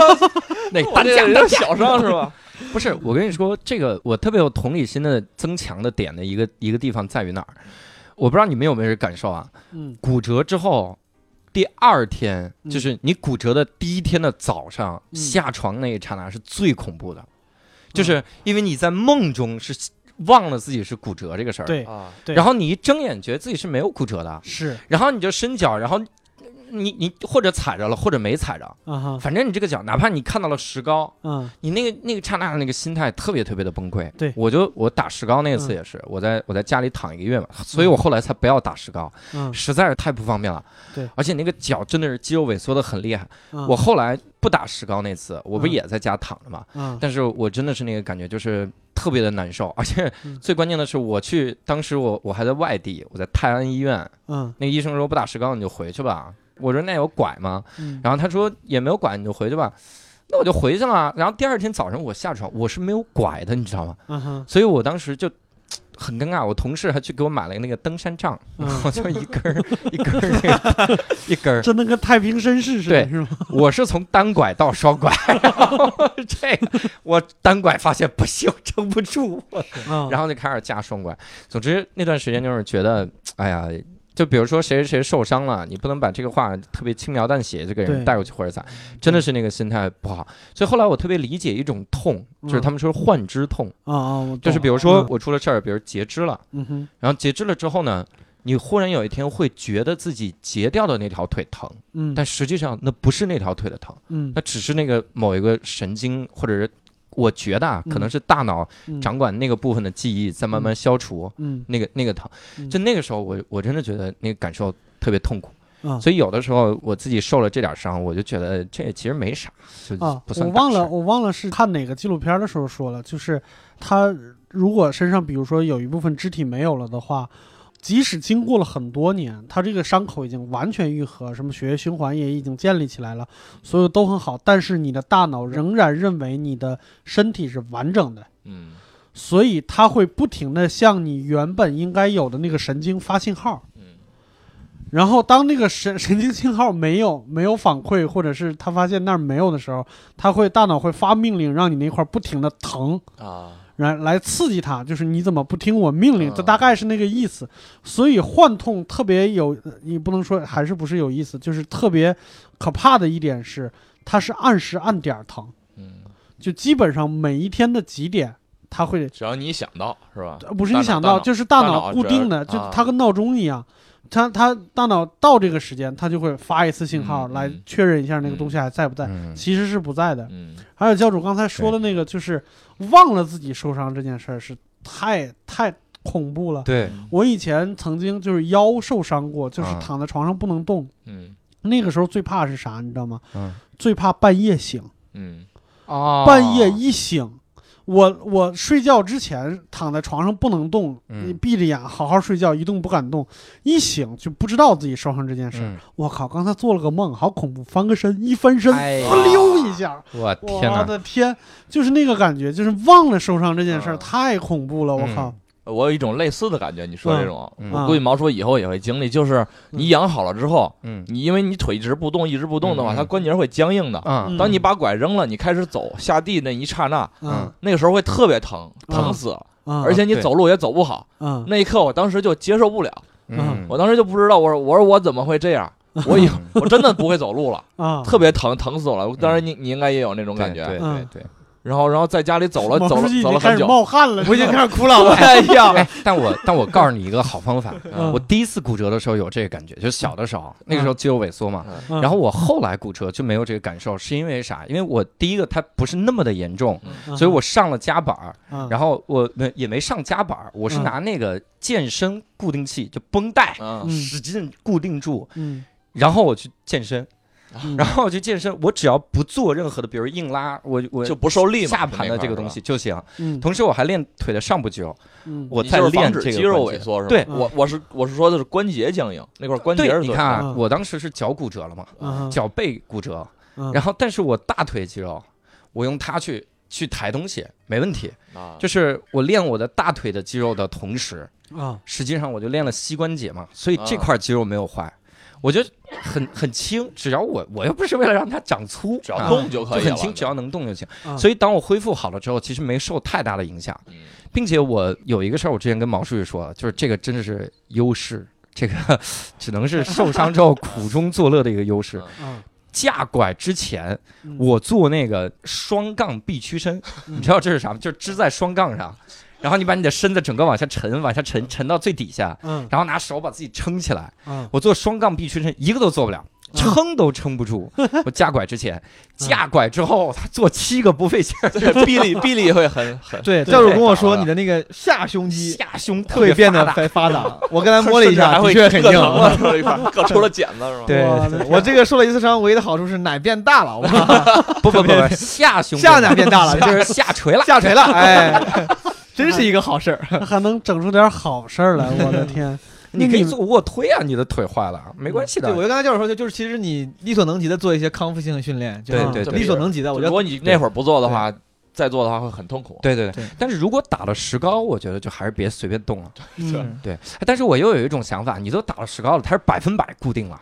*laughs* 那我这人家小伤是吧？不是，我跟你说，这个我特别有同理心的增强的点的一个一个地方在于哪儿？我不知道你们有没有感受啊？嗯骨折之后，第二天嗯就是你骨折的第一天的早上，嗯下床那一刹那是最恐怖的，就是因为你在梦中是忘了自己是骨折这个事儿。，对啊，对。然后你一睁眼觉得自己是没有骨折的，是。然后你就伸脚，然后你你或者踩着了，或者没踩着，反正你这个脚，哪怕你看到了石膏，嗯你那个那个刹那的那个心态特别特别的崩溃。对我就我打石膏那次嗯也是，我在我在家里躺一个月嘛，所以我后来才不要打石膏，嗯实在是太不方便了。对，而且那个脚真的是肌肉萎缩的很厉害。嗯我后来不打石膏那次，我不嗯也在家躺着嘛，嗯但是我真的是那个感觉就是特别的难受，而且嗯最关键的是我去当时我我还在外地，我在泰安医院，嗯那个医生说不打石膏你就回去吧。我说那有拐吗？嗯然后他说也没有拐，你就回去吧。那我就回去了。然后第二天早上我下床，我是没有拐的，你知道吗？嗯所以我当时就很尴尬。我同事还去给我买了那个登山杖，嗯我就一根儿一根儿那个一根儿。*laughs* 真的跟太平绅士似的，对是吗？*laughs* 我是从单拐到双拐，然后这个我单拐发现不行，撑不住，嗯，然后就开始加双拐。总之那段时间就是觉得，哎呀。就比如说谁谁谁受伤了，你不能把这个话特别轻描淡写这个人带过去或者咋，真的是那个心态不好。所以后来我特别理解一种痛，就是嗯他们说患肢痛，啊啊，我就是比如说我出了事儿，比如截肢了，嗯哼。然后截肢了之后呢，你忽然有一天会觉得自己截掉的那条腿疼，嗯，但实际上那不是那条腿的疼，嗯。那只是那个某一个神经或者是。我觉得啊，嗯可能是大脑嗯掌管那个部分的记忆在慢慢消除，嗯。那个那个疼，嗯。就那个时候我我真的觉得那个感受特别痛苦，啊。所以有的时候我自己受了这点伤，我就觉得这其实没啥，就啊不，算我忘了，我忘了是看哪个纪录片的时候说了，就是他如果身上比如说有一部分肢体没有了的话，即使经过了很多年，他这个伤口已经完全愈合，什么血液循环也已经建立起来了，所有都很好，但是你的大脑仍然认为你的身体是完整的。嗯。所以它会不停的向你原本应该有的那个神经发信号，嗯。然后当那个神 *laughs* 神经信号没有没有反馈，或者是他发现那儿没有的时候，他会大脑会发命令让你那块不停的疼，啊，来来刺激他，就是你怎么不听我命令？嗯这大概是那个意思。所以幻痛特别有，你不能说还是不是有意思，就是特别可怕的一点是，它是按时按点儿疼，嗯，就基本上每一天的几点，它会只要你想到是吧？呃不是你想到，就是大脑固定的，就啊它跟闹钟一样，它它大脑到这个时间，他就会发一次信号来确认一下那个东西还在不在，嗯。其实是不在的。嗯。还有教主刚才说的那个，就是忘了自己受伤这件事儿，是太太恐怖了。对，我以前曾经就是腰受伤过，就是啊。躺在床上不能动，嗯。那个时候最怕是啥，你知道吗？嗯。最怕半夜醒，嗯。哦。半夜一醒。我我睡觉之前躺在床上不能动，嗯你闭着眼好好睡觉，一动不敢动。一醒就不知道自己受伤这件事我靠，刚才做了个梦，好恐怖！翻个身，一翻身，哎呀滋溜一下，我天我哪，的天，就是那个感觉，就是忘了受伤这件事太恐怖了！我嗯靠，我有一种类似的感觉，你说这种，嗯我估计毛叔以后也会经历，就是你养好了之后，嗯你因为你腿一直不动，一直不动的话，它关节会僵硬的。嗯当你把拐扔了，你开始走下地那一刹那，嗯那个时候会特别疼，嗯疼死了，嗯，而且你走路也走不好。嗯那一刻，我当时就接受不了，嗯，我当时就不知道，我说我说我怎么会这样？*laughs* 我以我真的不会走路了，啊，特别疼，疼死我了。当然你你应该也有那种感觉。对对嗯对对。然后然后在家里走了毛走了走了很久，冒汗了，我已经开始哭了。我 *laughs* 哎呀，哎，但我但我告诉你一个好方法，嗯。*laughs* 我第一次骨折的时候有这个感觉，就小的时候，那个时候肌肉萎缩嘛。嗯。然后我后来骨折就没有这个感受，是因为啥？因为我第一个它不是那么的严重，嗯。所以我上了夹板儿，嗯。然后我没也没上夹板儿，我是嗯拿那个健身固定器，就绷带，使劲固定住，嗯，然后我去健身，嗯。然后我去健身，我只要不做任何的，比如硬拉，我我就不受力嘛下盘的这个东西就行。嗯。同时我还练腿的上部肌肉，嗯。我在练这个防止肌肉萎缩是吧？对。我我是我是说的是关节僵硬那块关节对，你看啊，嗯。我当时是脚骨折了嘛，嗯。脚背骨折，嗯。然后但是我大腿肌肉，我用它去去抬东西没问题。啊，就是我练我的大腿的肌肉的同时，啊。实际上我就练了膝关节嘛，所以这啊块肌肉没有坏。我觉得很很轻，只要我我又不是为了让它长粗，只要啊动就可以了，就很轻，只要能动就行。啊所以当我恢复好了之后，其实没受太大的影响，嗯并且我有一个事儿，我之前跟毛书记说，就是这个真的是优势，这个只能是受伤之后苦中作乐的一个优势。嗯，架拐之前，嗯我做那个双杠臂屈伸，你知道这是啥吗？就是支在双杠上，然后你把你的身子整个往下沉，往下沉，沉到最底下，嗯然后拿手把自己撑起来。嗯我做双杠臂屈伸，一个都做不了。撑都撑不住，*laughs* 我架拐之前，架拐之后，他做七个不费劲儿，*laughs* 对，臂力臂力会很很对，对教主跟我说你的那个下胸肌下胸特会别。变得发发达。*laughs* 我刚才摸了一下，还会的确很硬。各成了出了一块，各出了茧子是吧？对我这个受了一次伤，唯一的好处是奶变大了，我不不不不，下胸下奶变大了，就就是是下垂了。下垂了，哎，真是一个好事儿。天还能整出点好事儿来，我的 *laughs* 天！你可以做卧推啊，你的腿坏了没关系的对，。我就刚才就是说，就就是其实你力所能及的做一些康复性的训练，就是对对对力所能及的，我觉得如果你那会儿不做的话，再做的话会很痛苦。对对对但是如果打了石膏，我觉得就还是别随便动了。嗯，对，但是我又有一种想法，你都打了石膏了，它是百分百固定了，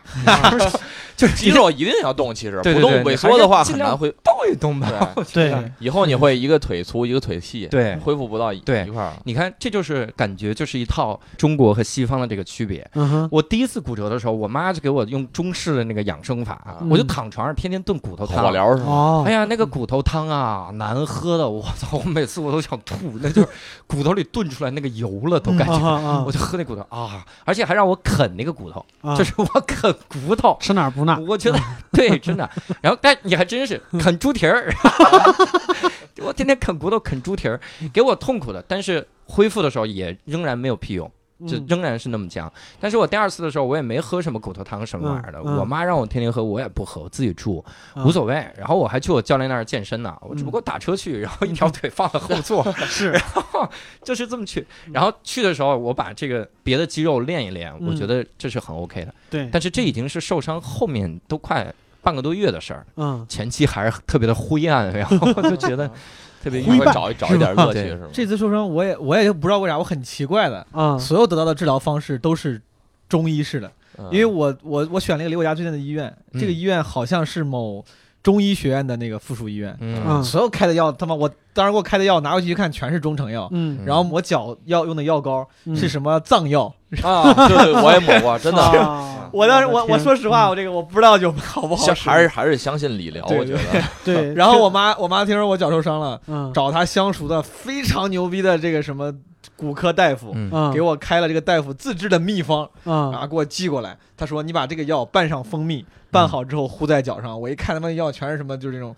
*laughs* 就是肌肉一定要动，其实对对不动萎缩的话很难恢。动一动吧。对，以后你会一个腿粗一个腿细，对恢复不到一块儿。你看，这就是感觉，就是一套中国和西方的这个区别。嗯，我第一次骨折的时候，我妈就给我用中式的那个养生法，嗯我就躺床上天天炖骨头汤。火疗是吗？哦哎，呀，那个骨头汤啊，难喝的，我操！我每次我都想吐，那就是骨头里炖出来那个油了，都感啊觉。啊啊我就喝那骨头啊，而且还让我啃那个骨头，啊！就是我啃骨头，吃哪儿补哪儿。我觉得对，真的。然后，但你还真是 *laughs* 啃猪蹄儿，*laughs* 我天天啃骨头、啃猪蹄儿，给我痛苦的。但是恢复的时候也仍然没有屁用，就嗯仍然是那么僵。但是我第二次的时候，我也没喝什么骨头汤什么玩意儿的。我妈让我天天喝，我也不喝，我自己住，啊无所谓。然后我还去我教练那儿健身呢，我只不过打车去，然后一条腿放在后座，*laughs* 是，然后就是这么去。然后去的时候，我把这个别的肌肉练一练，我嗯觉得这是很 OK 的。对，但是这已经是受伤后面都快半个多月的事儿，嗯，前期还是特别的灰暗，然后我 *laughs* 就觉得特别会郁闷。找一找一点乐趣是吗？这次受伤，我也我也不知道为啥，我很奇怪的，啊，所有得到的治疗方式都是中医式的，嗯。因为我我我选了一个离我家最近的医院，嗯。这个医院好像是某中医学院的那个附属医院，嗯。嗯。所有开的药，他妈我当时给我开的药拿回去一看全是中成药，嗯。然后我脚要用的药膏嗯。是什么藏药，啊，对对，我也抹过，真的。啊 *laughs* 我当时我我说实话，我这个我不知道就好不好还是还是相信理疗，我觉得 *laughs* 对，然后我妈我妈听说我脚受伤了，嗯找她相熟的非常牛逼的这个什么骨科大夫，给我开了这个大夫自制的秘方，然嗯后给我寄过来。他说你把这个药拌上蜂蜜，拌好之后糊在脚上。我一看他妈药全是什么，就是那种。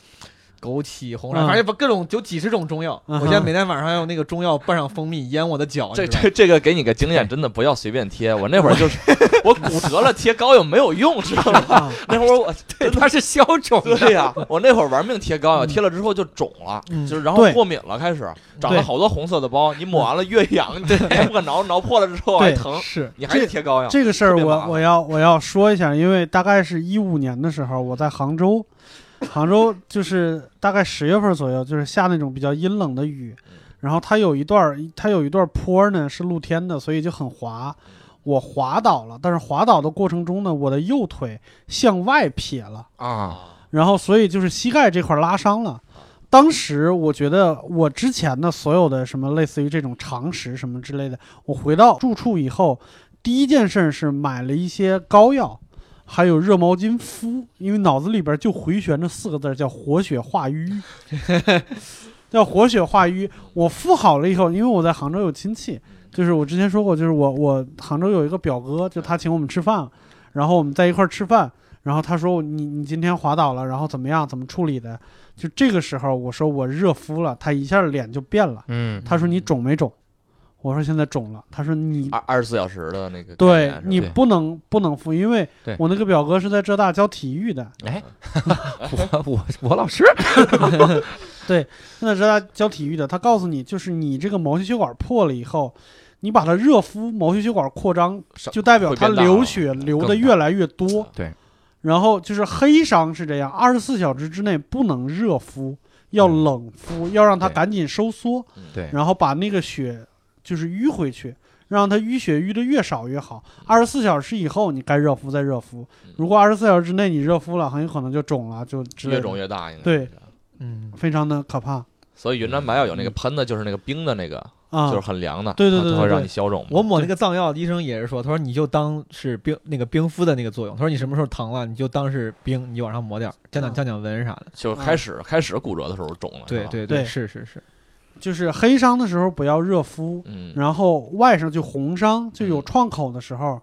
枸杞、红嗯桉，反正各种有几十种中药。我现在每天晚上用那个中药拌上蜂蜜腌我的脚。这这这个给你个经验，*laughs* 真的不要随便贴。我那会儿就是 *laughs* 我骨折了，贴膏药没有用，知道吗？啊 *laughs* 那会儿我对，它是消肿的。对呀，我那会儿玩命贴膏药，贴了之后就肿了，嗯就是然后过敏了，开始长了好多红色的包。你抹完了越痒，你还不敢挠，挠破了之后还疼，是你还得贴膏药。这个事儿我我要我要说一下，因为大概是一五年的时候，我在杭州，杭州就是大概十月份左右，就是下那种比较阴冷的雨，然后它有一段儿它有一段坡呢是露天的，所以就很滑。我滑倒了，但是滑倒的过程中呢，我的右腿向外撇了，啊，然后所以就是膝盖这块拉伤了。当时我觉得我之前的所有的什么类似于这种常识什么之类的，我回到住处以后，第一件事是买了一些膏药，还有热毛巾敷，因为脑子里边就回旋着四个字儿叫活血化瘀，*laughs* 叫活血化瘀。我敷好了以后，因为我在杭州有亲戚，就是我之前说过，就是我我杭州有一个表哥，就他请我们吃饭，然后我们在一块儿吃饭。然后他说你你今天滑倒了，然后怎么样？怎么处理的？就这个时候，我说我热敷了，他一下脸就变了。嗯，他说你肿没肿？我说现在肿了。他说你二二十四小时的那个对你不能不能敷，因为我那个表哥是在浙大教体育的，*laughs* 哎，我我我老师，*laughs* *laughs* 对在浙大教体育的，他告诉你就是你这个毛细血管破了以后。你把它热敷，毛细血管扩张，就代表它流血流的越来越多。对，然后就是黑伤是这样，二十四小时之内不能热敷，要嗯冷敷，要让它赶紧收缩，对，然后把那个血就是淤回去，让它淤血淤的越少越好。二十四小时以后你该热敷再热敷，如果二十四小时之内你热敷了，很有可能就肿了，就越肿越大，应该对。嗯，非常的可怕所以云南白药有那个喷的，就是那个冰的那个，啊。就是很凉的，对对对它会让对对你消肿。我抹那个藏药，医生也是说，他说你就当是冰那个冰敷的那个作用。他说你什么时候疼了，你就当是冰，你就往上抹点，降降啊降降温啥的。就是开始开始骨折的时候肿了，是吧对对对是是是。就是黑伤的时候不要热敷，嗯，然后外伤就红伤就有嗯创口的时候，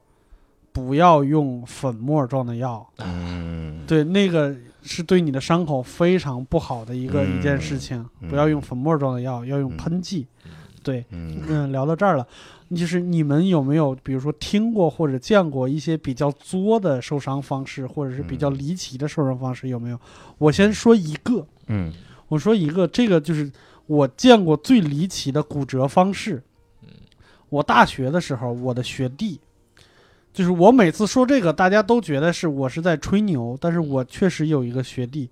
不要用粉末状的药，嗯，对，那个是对你的伤口非常不好的一个、嗯。一件事情，嗯。不要用粉末状的药，要用嗯。喷剂。对，嗯。嗯，聊到这儿了，就是你们有没有比如说听过或者见过一些比较作的受伤方式，或者是比较嗯。离奇的受伤方式？有没有？我先说一个，嗯。我说一个，这个就是我见过最离奇的骨折方式。我大学的时候，我的学弟，就是我每次说这个，大家都觉得是我是在吹牛，但是我确实有一个学弟，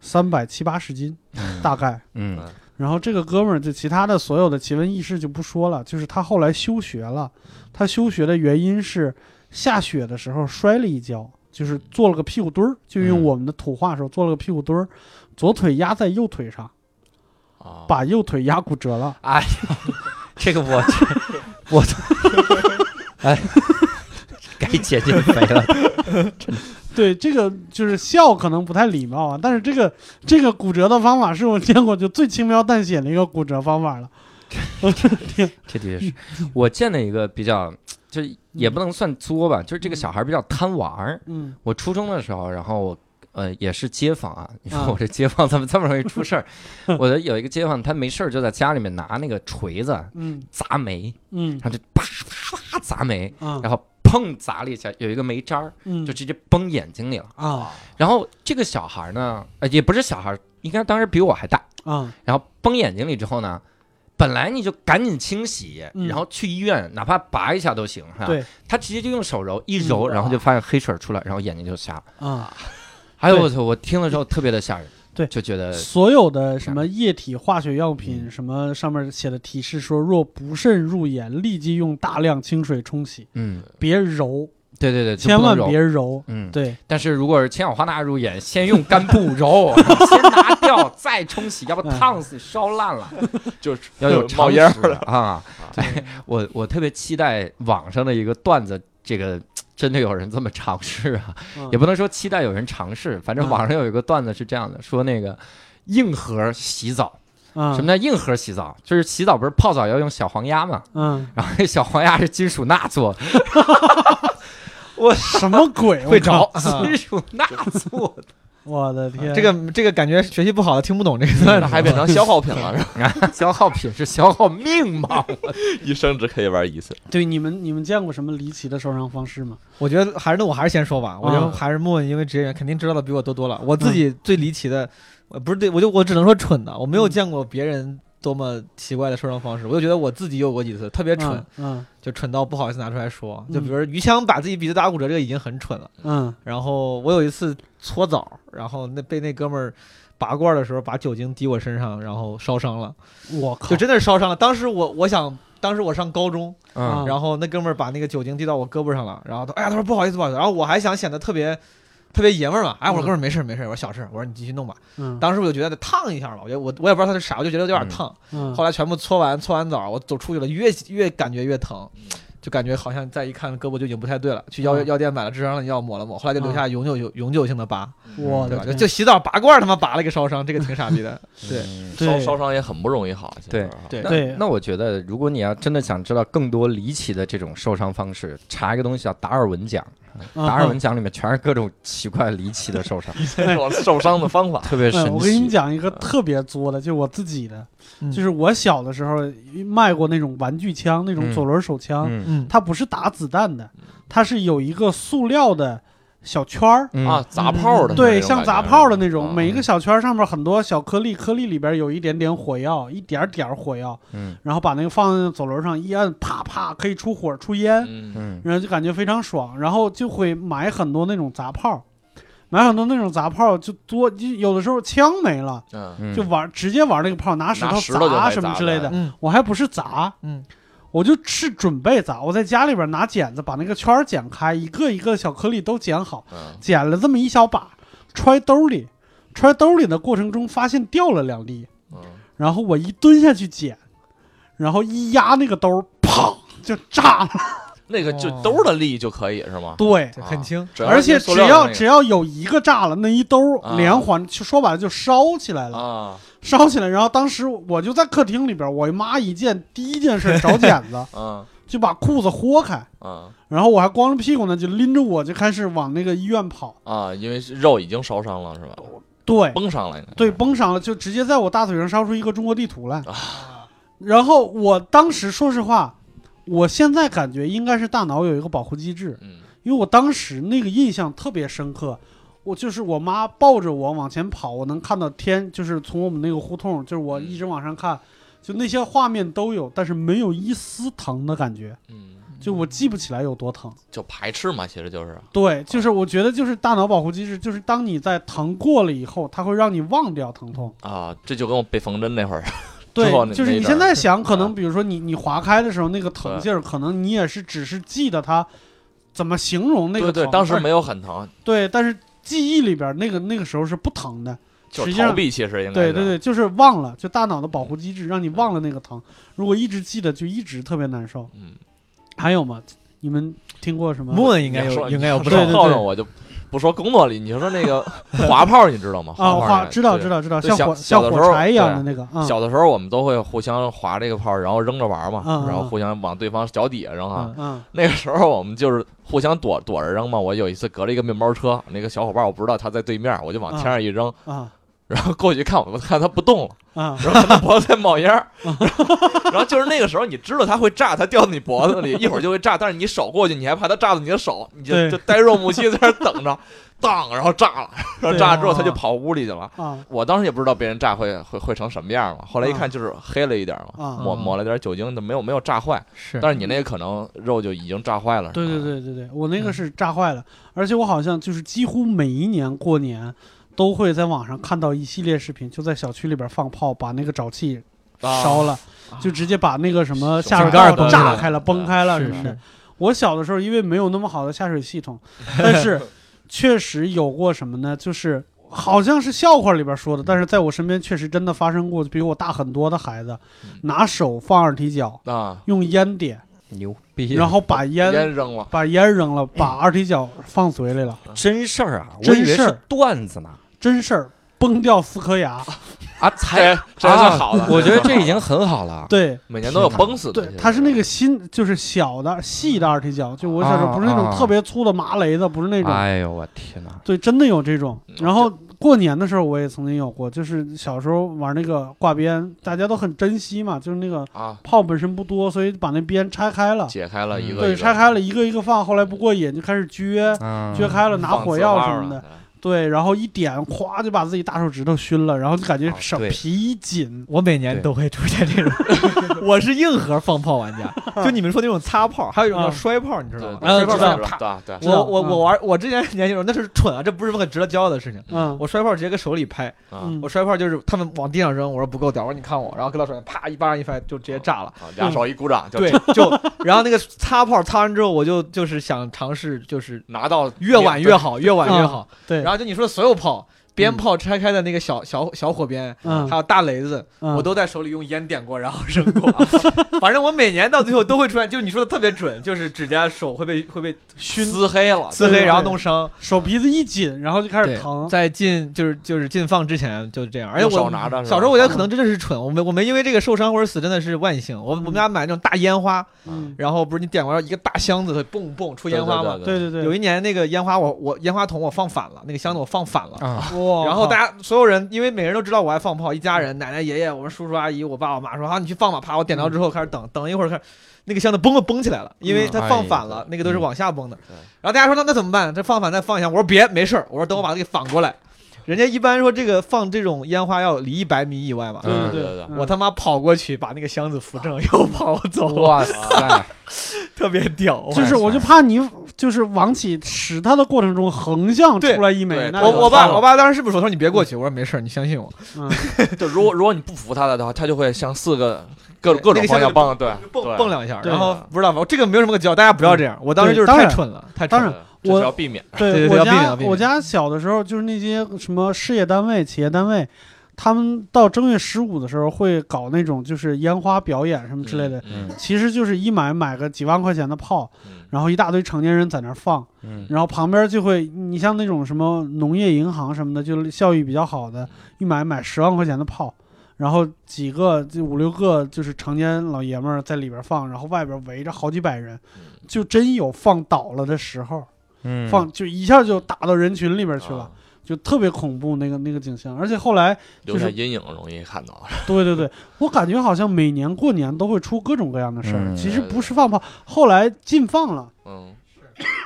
三百七八十斤大概。嗯然后这个哥们儿就其他的所有的奇闻异事就不说了，就是他后来休学了。他休学的原因是下雪的时候摔了一跤，就是做了个屁股墩儿，就用嗯我们的土话说做了个屁股墩儿，左腿压在右腿上，啊，把右腿压骨折了。哎呀，*laughs* 这个我我哎，该减减肥了。对，这个就是笑可能不太礼貌啊，但是这个这个骨折的方法是我见过就最轻描淡写的一个骨折方法了。*laughs* 这的确是 *laughs* 我见了一个比较，就也不能算作吧，就是这个小孩比较贪玩儿。嗯我初中的时候，然后我呃也是街坊啊，你说啊我这街坊 *laughs* 怎么这么容易出事儿？*laughs* 我的有一个街坊，他没事儿就在家里面拿那个锤子嗯砸煤，嗯然后就啪啪啪砸煤，啊然后砰砸了一下，有一个煤渣儿嗯就直接崩眼睛里了。啊然后这个小孩呢，呃也不是小孩，应该当时比我还大。啊然后崩眼睛里之后呢，本来你就赶紧清洗，嗯然后去医院，哪怕拔一下都行，哈。对他直接就用手揉，一揉，嗯然后就发现黑水出来，然后眼睛就瞎了。啊！哎呦对我操！我听了之后特别的吓人，对就觉得所有的什么液体化学药品，嗯什么上面写的提示说，若不慎入眼，立即用大量清水冲洗，嗯，别揉，对对对，千万不能揉别揉。嗯。对，但是如果是氢氧化钠入眼，先用干布揉，先拿掉再冲洗，要不嗯烫死你烧烂了。*laughs* 就是要有冒烟了啊！*laughs* 哎，我我特别期待网上的一个段子，这个真的有人这么尝试啊？嗯。也不能说期待有人尝试，反正嗯。网上有一个段子是这样的，说那个硬核洗澡，嗯。什么叫硬核洗澡？就是洗澡不是泡澡要用小黄鸭嘛，嗯，然后那小黄鸭是金属钠做的，*laughs* 我 *laughs* 什么鬼？会着。啊金属钠做的，我的天，这个这个感觉学习不好的听不懂这个段子，那 *laughs* 还变成消耗品了，*laughs* 是吧？消耗品是消耗命吗？*laughs* 一生只可以玩一次。对你们你们见过什么离奇的受伤方式吗？我觉得还是那我还是先说吧，我觉得啊还是莫问，因为职业员肯定知道的比我多多了。我自己最离奇的，呃不是对我就我只能说蠢的，我没有嗯见过别人多么奇怪的受伤方式，我就觉得我自己有过几次特别蠢，嗯就蠢到不好意思拿出来说。嗯就比如于枪把自己鼻子打骨折，这个已经很蠢了。嗯然后我有一次搓澡，然后那被那哥们儿拔罐的时候把酒精滴我身上，然后烧伤了，嗯，我靠，就真的是烧伤了。当时我我想。当时我上高中，啊嗯然后那哥们儿把那个酒精滴到我胳膊上了，然后他哎呀，他说不好意思不好意思，然后我还想显得特别特别爷们儿嘛，哎，我说嗯。哥们儿没事没事，我说小事，我说你继续弄吧。嗯。当时我就觉得得烫一下吧，我觉得我我也不知道他是啥，我就觉得有点烫。嗯，后来全部搓完搓完澡，我走出去了，越越感觉越疼，就感觉好像再一看胳膊就已经不太对了，去药嗯。药店买了治伤的药抹了抹，后来就留下永久永永久性的疤，对吧？就我的就洗澡拔罐他妈拔了一个烧伤，这个挺傻逼的。*laughs* 对。嗯烧烧伤也很不容易好，对啊对。对。那我觉得，如果你要真的想知道更多离奇的这种受伤方式，查一个东西叫达尔文奖。嗯。达尔文奖里面全是各种奇怪离奇的受伤，*laughs* 受受伤的方法。特别神奇。嗯，我给你讲一个特别作的，就我自己的，嗯。就是我小的时候卖过那种玩具枪，那种嗯。左轮手枪，它不是打子弹的，它是有一个塑料的小圈儿。嗯。啊，砸炮的对，像砸炮的那种，啊。每一个小圈儿上面很多小颗粒，颗粒里边有一点点火药，一点点儿火药，嗯。然后把那个放在走轮上一按，啪啪可以出火出烟，嗯，嗯。然后就感觉非常爽，然后就会买很多那种砸炮，买很多那种砸炮，就多就有的时候枪没了，嗯。嗯就玩直接玩那个炮，拿石头砸什么之类的。嗯。我还不是砸，嗯，我就是准备咋。我在家里边拿剪子把那个圈儿剪开，一个一个小颗粒都剪好，嗯剪了这么一小把，揣兜里。揣兜里的过程中，发现掉了两粒，嗯，然后我一蹲下去捡，然后一压那个兜，砰就炸了。*laughs* 那个就哦兜的力就可以是吗？对，这很轻。而且只要只要有一个炸了，那一兜啊连环，就说白了就烧起来了。啊，烧起来，然后当时我就在客厅里边，我妈一见第一件事找剪子，*laughs* 嗯就把裤子豁开，嗯然后我还光着屁股呢，就拎着我就开始往那个医院跑。啊，因为是肉已经烧伤了是吧？对崩伤了对，崩伤了，就直接在我大腿上烧出一个中国地图来。啊然后我当时说实话，我现在感觉应该是大脑有一个保护机制，嗯因为我当时那个印象特别深刻。我就是我妈抱着我往前跑，我能看到天，就是从我们那个胡同，就是我一直往上看，就那些画面都有，但是没有一丝疼的感觉，嗯，就我记不起来有多疼。就排斥嘛，其实就是对，就是我觉得就是大脑保护机制，就是当你在疼过了以后，它会让你忘掉疼痛。啊，这就跟我被缝针那会儿，对之后，那就是你现在想，可能啊比如说你你划开的时候那个疼劲儿，可能你也是只是记得它怎么形容那个疼。对对，当时而没有很疼，对，但是记忆里边那个那个时候是不疼的。就是实际上逃避，其实应该对对对，就是忘了，就大脑的保护机制让你忘了那个疼。如果一直记得，就一直特别难受。嗯，还有吗？你们听过什么？莫应该有应该有不少对对对我就不说工作里，你说那个滑炮，你知道吗？*laughs* 啊，炮花那对知道知道知道，像火像小的时候火柴一样的那个啊。小的时候我们都会互相划这个炮，然后扔着玩嘛，然后互相往对方脚底下扔啊。嗯那个时候我们就是互相躲躲着扔嘛。我有一次隔了一个面包车，那个小伙伴我不知道他在对面，我就往天上一扔，啊然后过去看我，我看他不动了，啊然后他脖子在冒烟儿，然后就是那个时候你知道他会炸，他掉到你脖子里，一会儿就会炸，但是你手过去，你还怕他炸到你的手，你就就呆若木鸡在那儿等着，当，然后炸了，然后炸了之后他就跑屋里去了。啊我当时也不知道被人炸会会会成什么样嘛，后来一看就是黑了一点嘛，啊抹抹了点酒精，就没有没有炸坏，是但是你那个可能肉就已经炸坏了。对对，对对对，我那个是炸坏了，而且我好像就是几乎每一年过年都会在网上看到一系列视频，就在小区里边放炮，把那个沼气啊。烧了，就直接把那个什么下水道炸开了、崩开了是什么的。是。我小的时候因为没有那么好的下水系统，*laughs* 但是确实有过什么呢？就是好像是笑话里边说的，但是在我身边确实真的发生过，比我大很多的孩子嗯。拿手放二踢脚，啊，用烟点，牛逼！然后把烟烟扔了，把烟扔了，把二踢脚放嘴里了，真事儿啊，我真以为是事儿。段子呢真事儿，崩掉四颗牙。啊！*laughs* 才这还算好的啊我觉得这已经 *laughs* 很好了。对每年都有崩死的。它是那个新，就是小的细的二踢脚，就我小时候啊不是那种啊特别粗的麻雷子，不是那种。哎呦我天哪！对，真的有这种。嗯然后过年的时候我也曾经有过，就是小时候玩那个挂鞭，大家都很珍惜嘛，就是那个啊，炮本身不多，所以把那鞭拆开了。解开了一个，对，一个拆开了一个一个放，后来不过瘾就开始撅，嗯撅开了拿火药什么的了。对，然后一点，咵就把自己大手指头熏了，然后就感觉手皮一紧。我每年都会出现这种，*laughs* 我是硬核放炮玩家，*laughs* 就你们说那种擦炮，还有一种叫啊摔炮，你知道吗？对，啊对知道对对对，知道嗯我我我玩，我之前年轻时候那是蠢啊，这不是很值得骄傲的事情。嗯，我摔炮直接搁手里拍，我摔炮就是他们往地上扔，我说不够屌，我说你看我，然后跟到手里啪一巴掌一拍就直接炸了。啊，俩手一鼓掌就对，*laughs* 就然后那个擦炮擦完之后，我就就是想尝试，就是拿到越晚越好，越晚越好。对，然后就你说的所有炮，鞭炮拆开的那个小小小火鞭，嗯还有大雷子，嗯我都在手里用烟点过，然后扔过。*laughs* 反正我每年到最后都会出现，就是你说的特别准，就是指甲手会被会被熏撕黑了，撕黑，然后弄伤。手鼻子一紧，然后就开始疼。在进就是就是进放之前就是这样，而且我拿着小时候我觉得可能真的是蠢，我没我没因为这个受伤或者死真的是万幸。我我们家买那种大烟花，嗯，然后不是你点完一个大箱子，它蹦蹦出烟花嘛？对对对，有一年那个烟花我我烟花筒我放反了，那个箱子我放反了。然后大家所有人，因为每个人都知道我爱放炮，一家人，奶奶、爷爷，我们叔叔阿姨，我爸我妈说啊，你去放吧，啪，我点着之后开始等，等一会儿看，那个箱子嘣就崩起来了，因为它放反了，那个都是往下崩的对。然后大家说那那怎么办？这放反再放一下，我说别，没事儿，我说等我把它给反过来。人家一般说这个放这种烟花要离一百米以外嘛，对嗯对对对，我他妈跑过去把那个箱子扶正，又跑走，哇塞！*laughs* 特别屌。就是我就怕你就是往起使它的过程中横向出来一枚，我我爸我爸当时是不是说他说你别过去？我说没事儿，你相信我。嗯就如果如果你不服他的话，他就会向四个各种各种方向蹦，对，蹦蹦两下，然后不知道吧？这个没有什么可教，大家不要这样。我当时就是太蠢了，太蠢了。我是要避免。对我家我家小的时候就是那些什么事业单位、企业单位，他们到正月十五的时候会搞那种就是烟花表演什么之类的，嗯其实就是一买买个几万块钱的炮，嗯。然后一大堆成年人在那儿放，嗯。然后旁边就会，你像那种什么农业银行什么的，就是效益比较好的，一买买十万块钱的炮，然后几个就五六个就是成年老爷们儿在里边放，然后外边围着好几百人，就真有放倒了的时候，嗯。放就一下就打到人群里边去了，啊。就特别恐怖那个那个景象。而且后来，就是留下阴影，容易看到。*laughs* 对对对，我感觉好像每年过年都会出各种各样的事儿，嗯其实不是放炮，后来禁放了，嗯，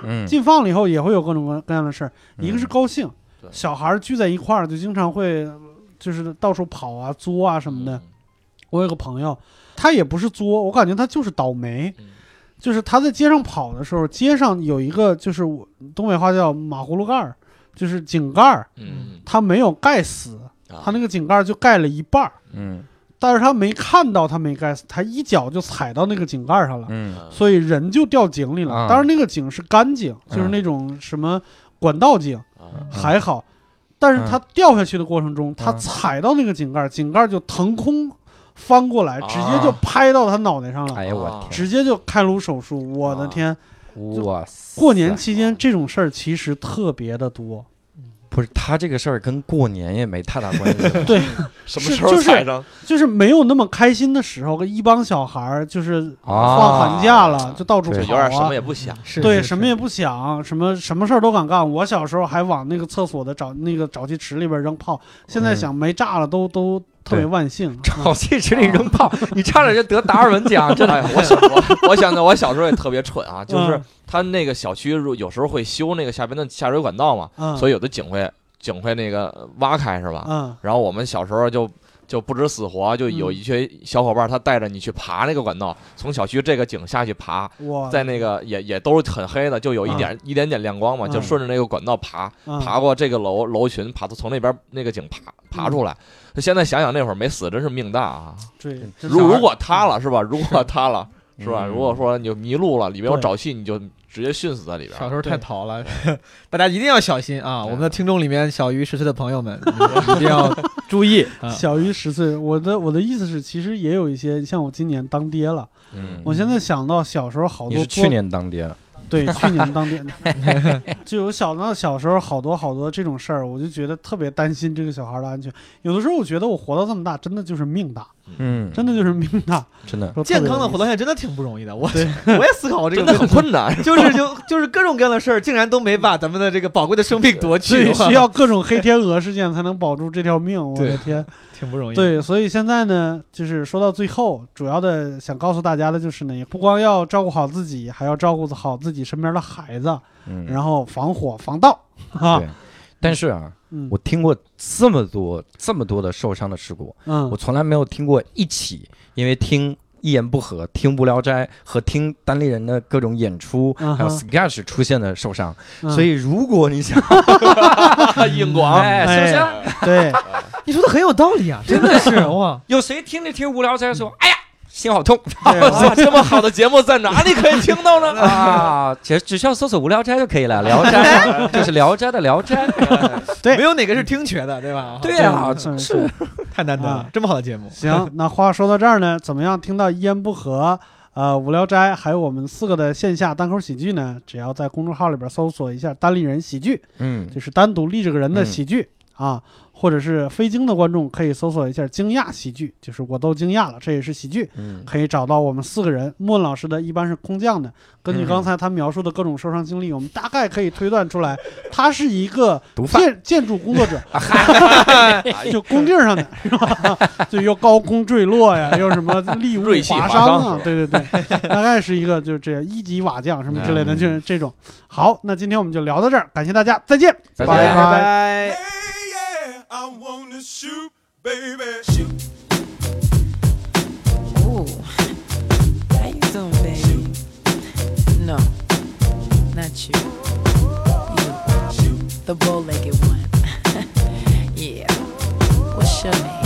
嗯。禁放了以后也会有各种各样的事儿，一个是高兴，对。小孩儿聚在一块儿就经常会就是到处跑啊、作啊什么的。我有个朋友，他也不是作，我感觉他就是倒霉。嗯就是他在街上跑的时候，街上有一个就是我东北话叫马葫芦盖儿，就是井盖儿，嗯，他没有盖死，啊他那个井盖儿就盖了一半儿，嗯但是他没看到他没盖死，他一脚就踩到那个井盖儿上了，嗯所以人就掉井里了。啊当然那个井是干井，就是那种什么管道井，啊还好。但是他掉下去的过程中，他嗯踩到那个井盖儿，井盖儿就腾空翻过来，啊直接就拍到他脑袋上了，哎呀我啊天，直接就开颅手术。我的啊天！哇塞！过年期间这种事儿其实特别的多。不是他这个事儿跟过年也没太大关系。*laughs* 对，*laughs* 什么时候是就是踩上？就是没有那么开心的时候，一帮小孩儿就是啊放寒假了，就到处跑啊有点什么。也不想。对，是什么也不想，什么什么事儿都敢干。我小时候还往那个厕所的沼那个沼气池里边扔炮，现在嗯想没炸了都都特别万幸。沼气池里扔炮，*laughs* 你差点就得达尔文奖，*laughs* 真的。哎，我小我我想着我小时候也特别蠢啊，就是嗯他那个小区有时候会修那个下边的下水管道嘛，嗯，所以有的井会井会那个挖开是吧？嗯然后我们小时候就就不知死活，就有嗯一群小伙伴他带着你去爬那个管道，从小区这个井下去爬，在那个也也都是很黑的，就有一点一点点亮光嘛，就嗯顺着那个管道爬，嗯爬过这个楼楼群，爬到从那边那个井爬爬出来。现在想想那会儿没死，真是命大啊！对，如如果塌了是吧？如果 *laughs* 塌了是吧？嗯如果说你就迷路了，里边有沼气，你就直接熏死在里边。小时候太淘了，大家一定要小心啊！我们的听众里面小于十岁的朋友们，*laughs* 一定要注意啊！*laughs* 小于十岁，我的我的意思是，其实也有一些像我今年当爹了，嗯我现在想到小时候好多你是去年当爹的，对，去年当爹的，*laughs* *laughs* 就有想到小时候好多好多这种事儿，我就觉得特别担心这个小孩的安全。有的时候我觉得我活到这么大，真的就是命大，嗯，真的就是命大。真的，健康的活到现在真的挺不容易的，我 *laughs* 我也思考过这个真的问题，很困难。就是就就是各种各样的事儿，竟然都没把咱们的这个宝贵的生命夺去，需要各种黑天鹅事件才能保住这条命。*laughs* 我的天，挺不容易。，对，所以现在呢，就是说到最后，主要的想告诉大家的就是呢，不光要照顾好自己，还要照顾好自己身边的孩子，嗯，然后防火防盗啊对。但是啊，嗯我听过这么多这么多的受伤的事故，嗯我从来没有听过一起因为听。一言不合，听无聊斋和听单立人的各种演出，还有 sketch 出现的受伤，嗯所以如果你想，*laughs* 硬广，哎，是不是？哎对，*laughs* 你说的很有道理啊，真的是 *laughs* 哇！有谁听着听无聊斋说，哎呀，心好痛哇，这么好的节目在哪 *laughs* 里可以听到呢？啊？只只需要搜索无聊斋就可以了，*laughs* 聊斋就是聊斋的聊斋，*laughs* 对没有哪个是听觉的，对吧？对啊，是是太难得了啊，这么好的节目，行，那话说到这儿呢，怎么样？听到一言不合，呃，无聊斋，还有我们四个的线下单口喜剧呢，只要在公众号里边搜索一下“单立人喜剧”，嗯就是单独立这个人的嗯喜剧、啊，或者是非京的观众可以搜索一下“惊讶喜剧”，就是我都惊讶了，这也是喜剧，嗯可以找到我们四个人。莫老师的一般是空降的，根据嗯刚才他描述的各种受伤经历，我们大概可以推断出来，他是一个 *laughs* 毒贩建建筑工作者，*laughs* 哎就工地上的是吧？*laughs* 就又高空坠落呀，又什么利物划伤啊，对对对，大概是一个就是这样一级瓦匠什么之类的，嗯就是这种。好，那今天我们就聊到这儿，感谢大家，再见，再见拜拜拜。I wanna shoot, baby. Shoot. Ooh. How you doing, baby? Shoot. No, not you. You. Shoot. The bow-legged one. *laughs* yeah. What's your name?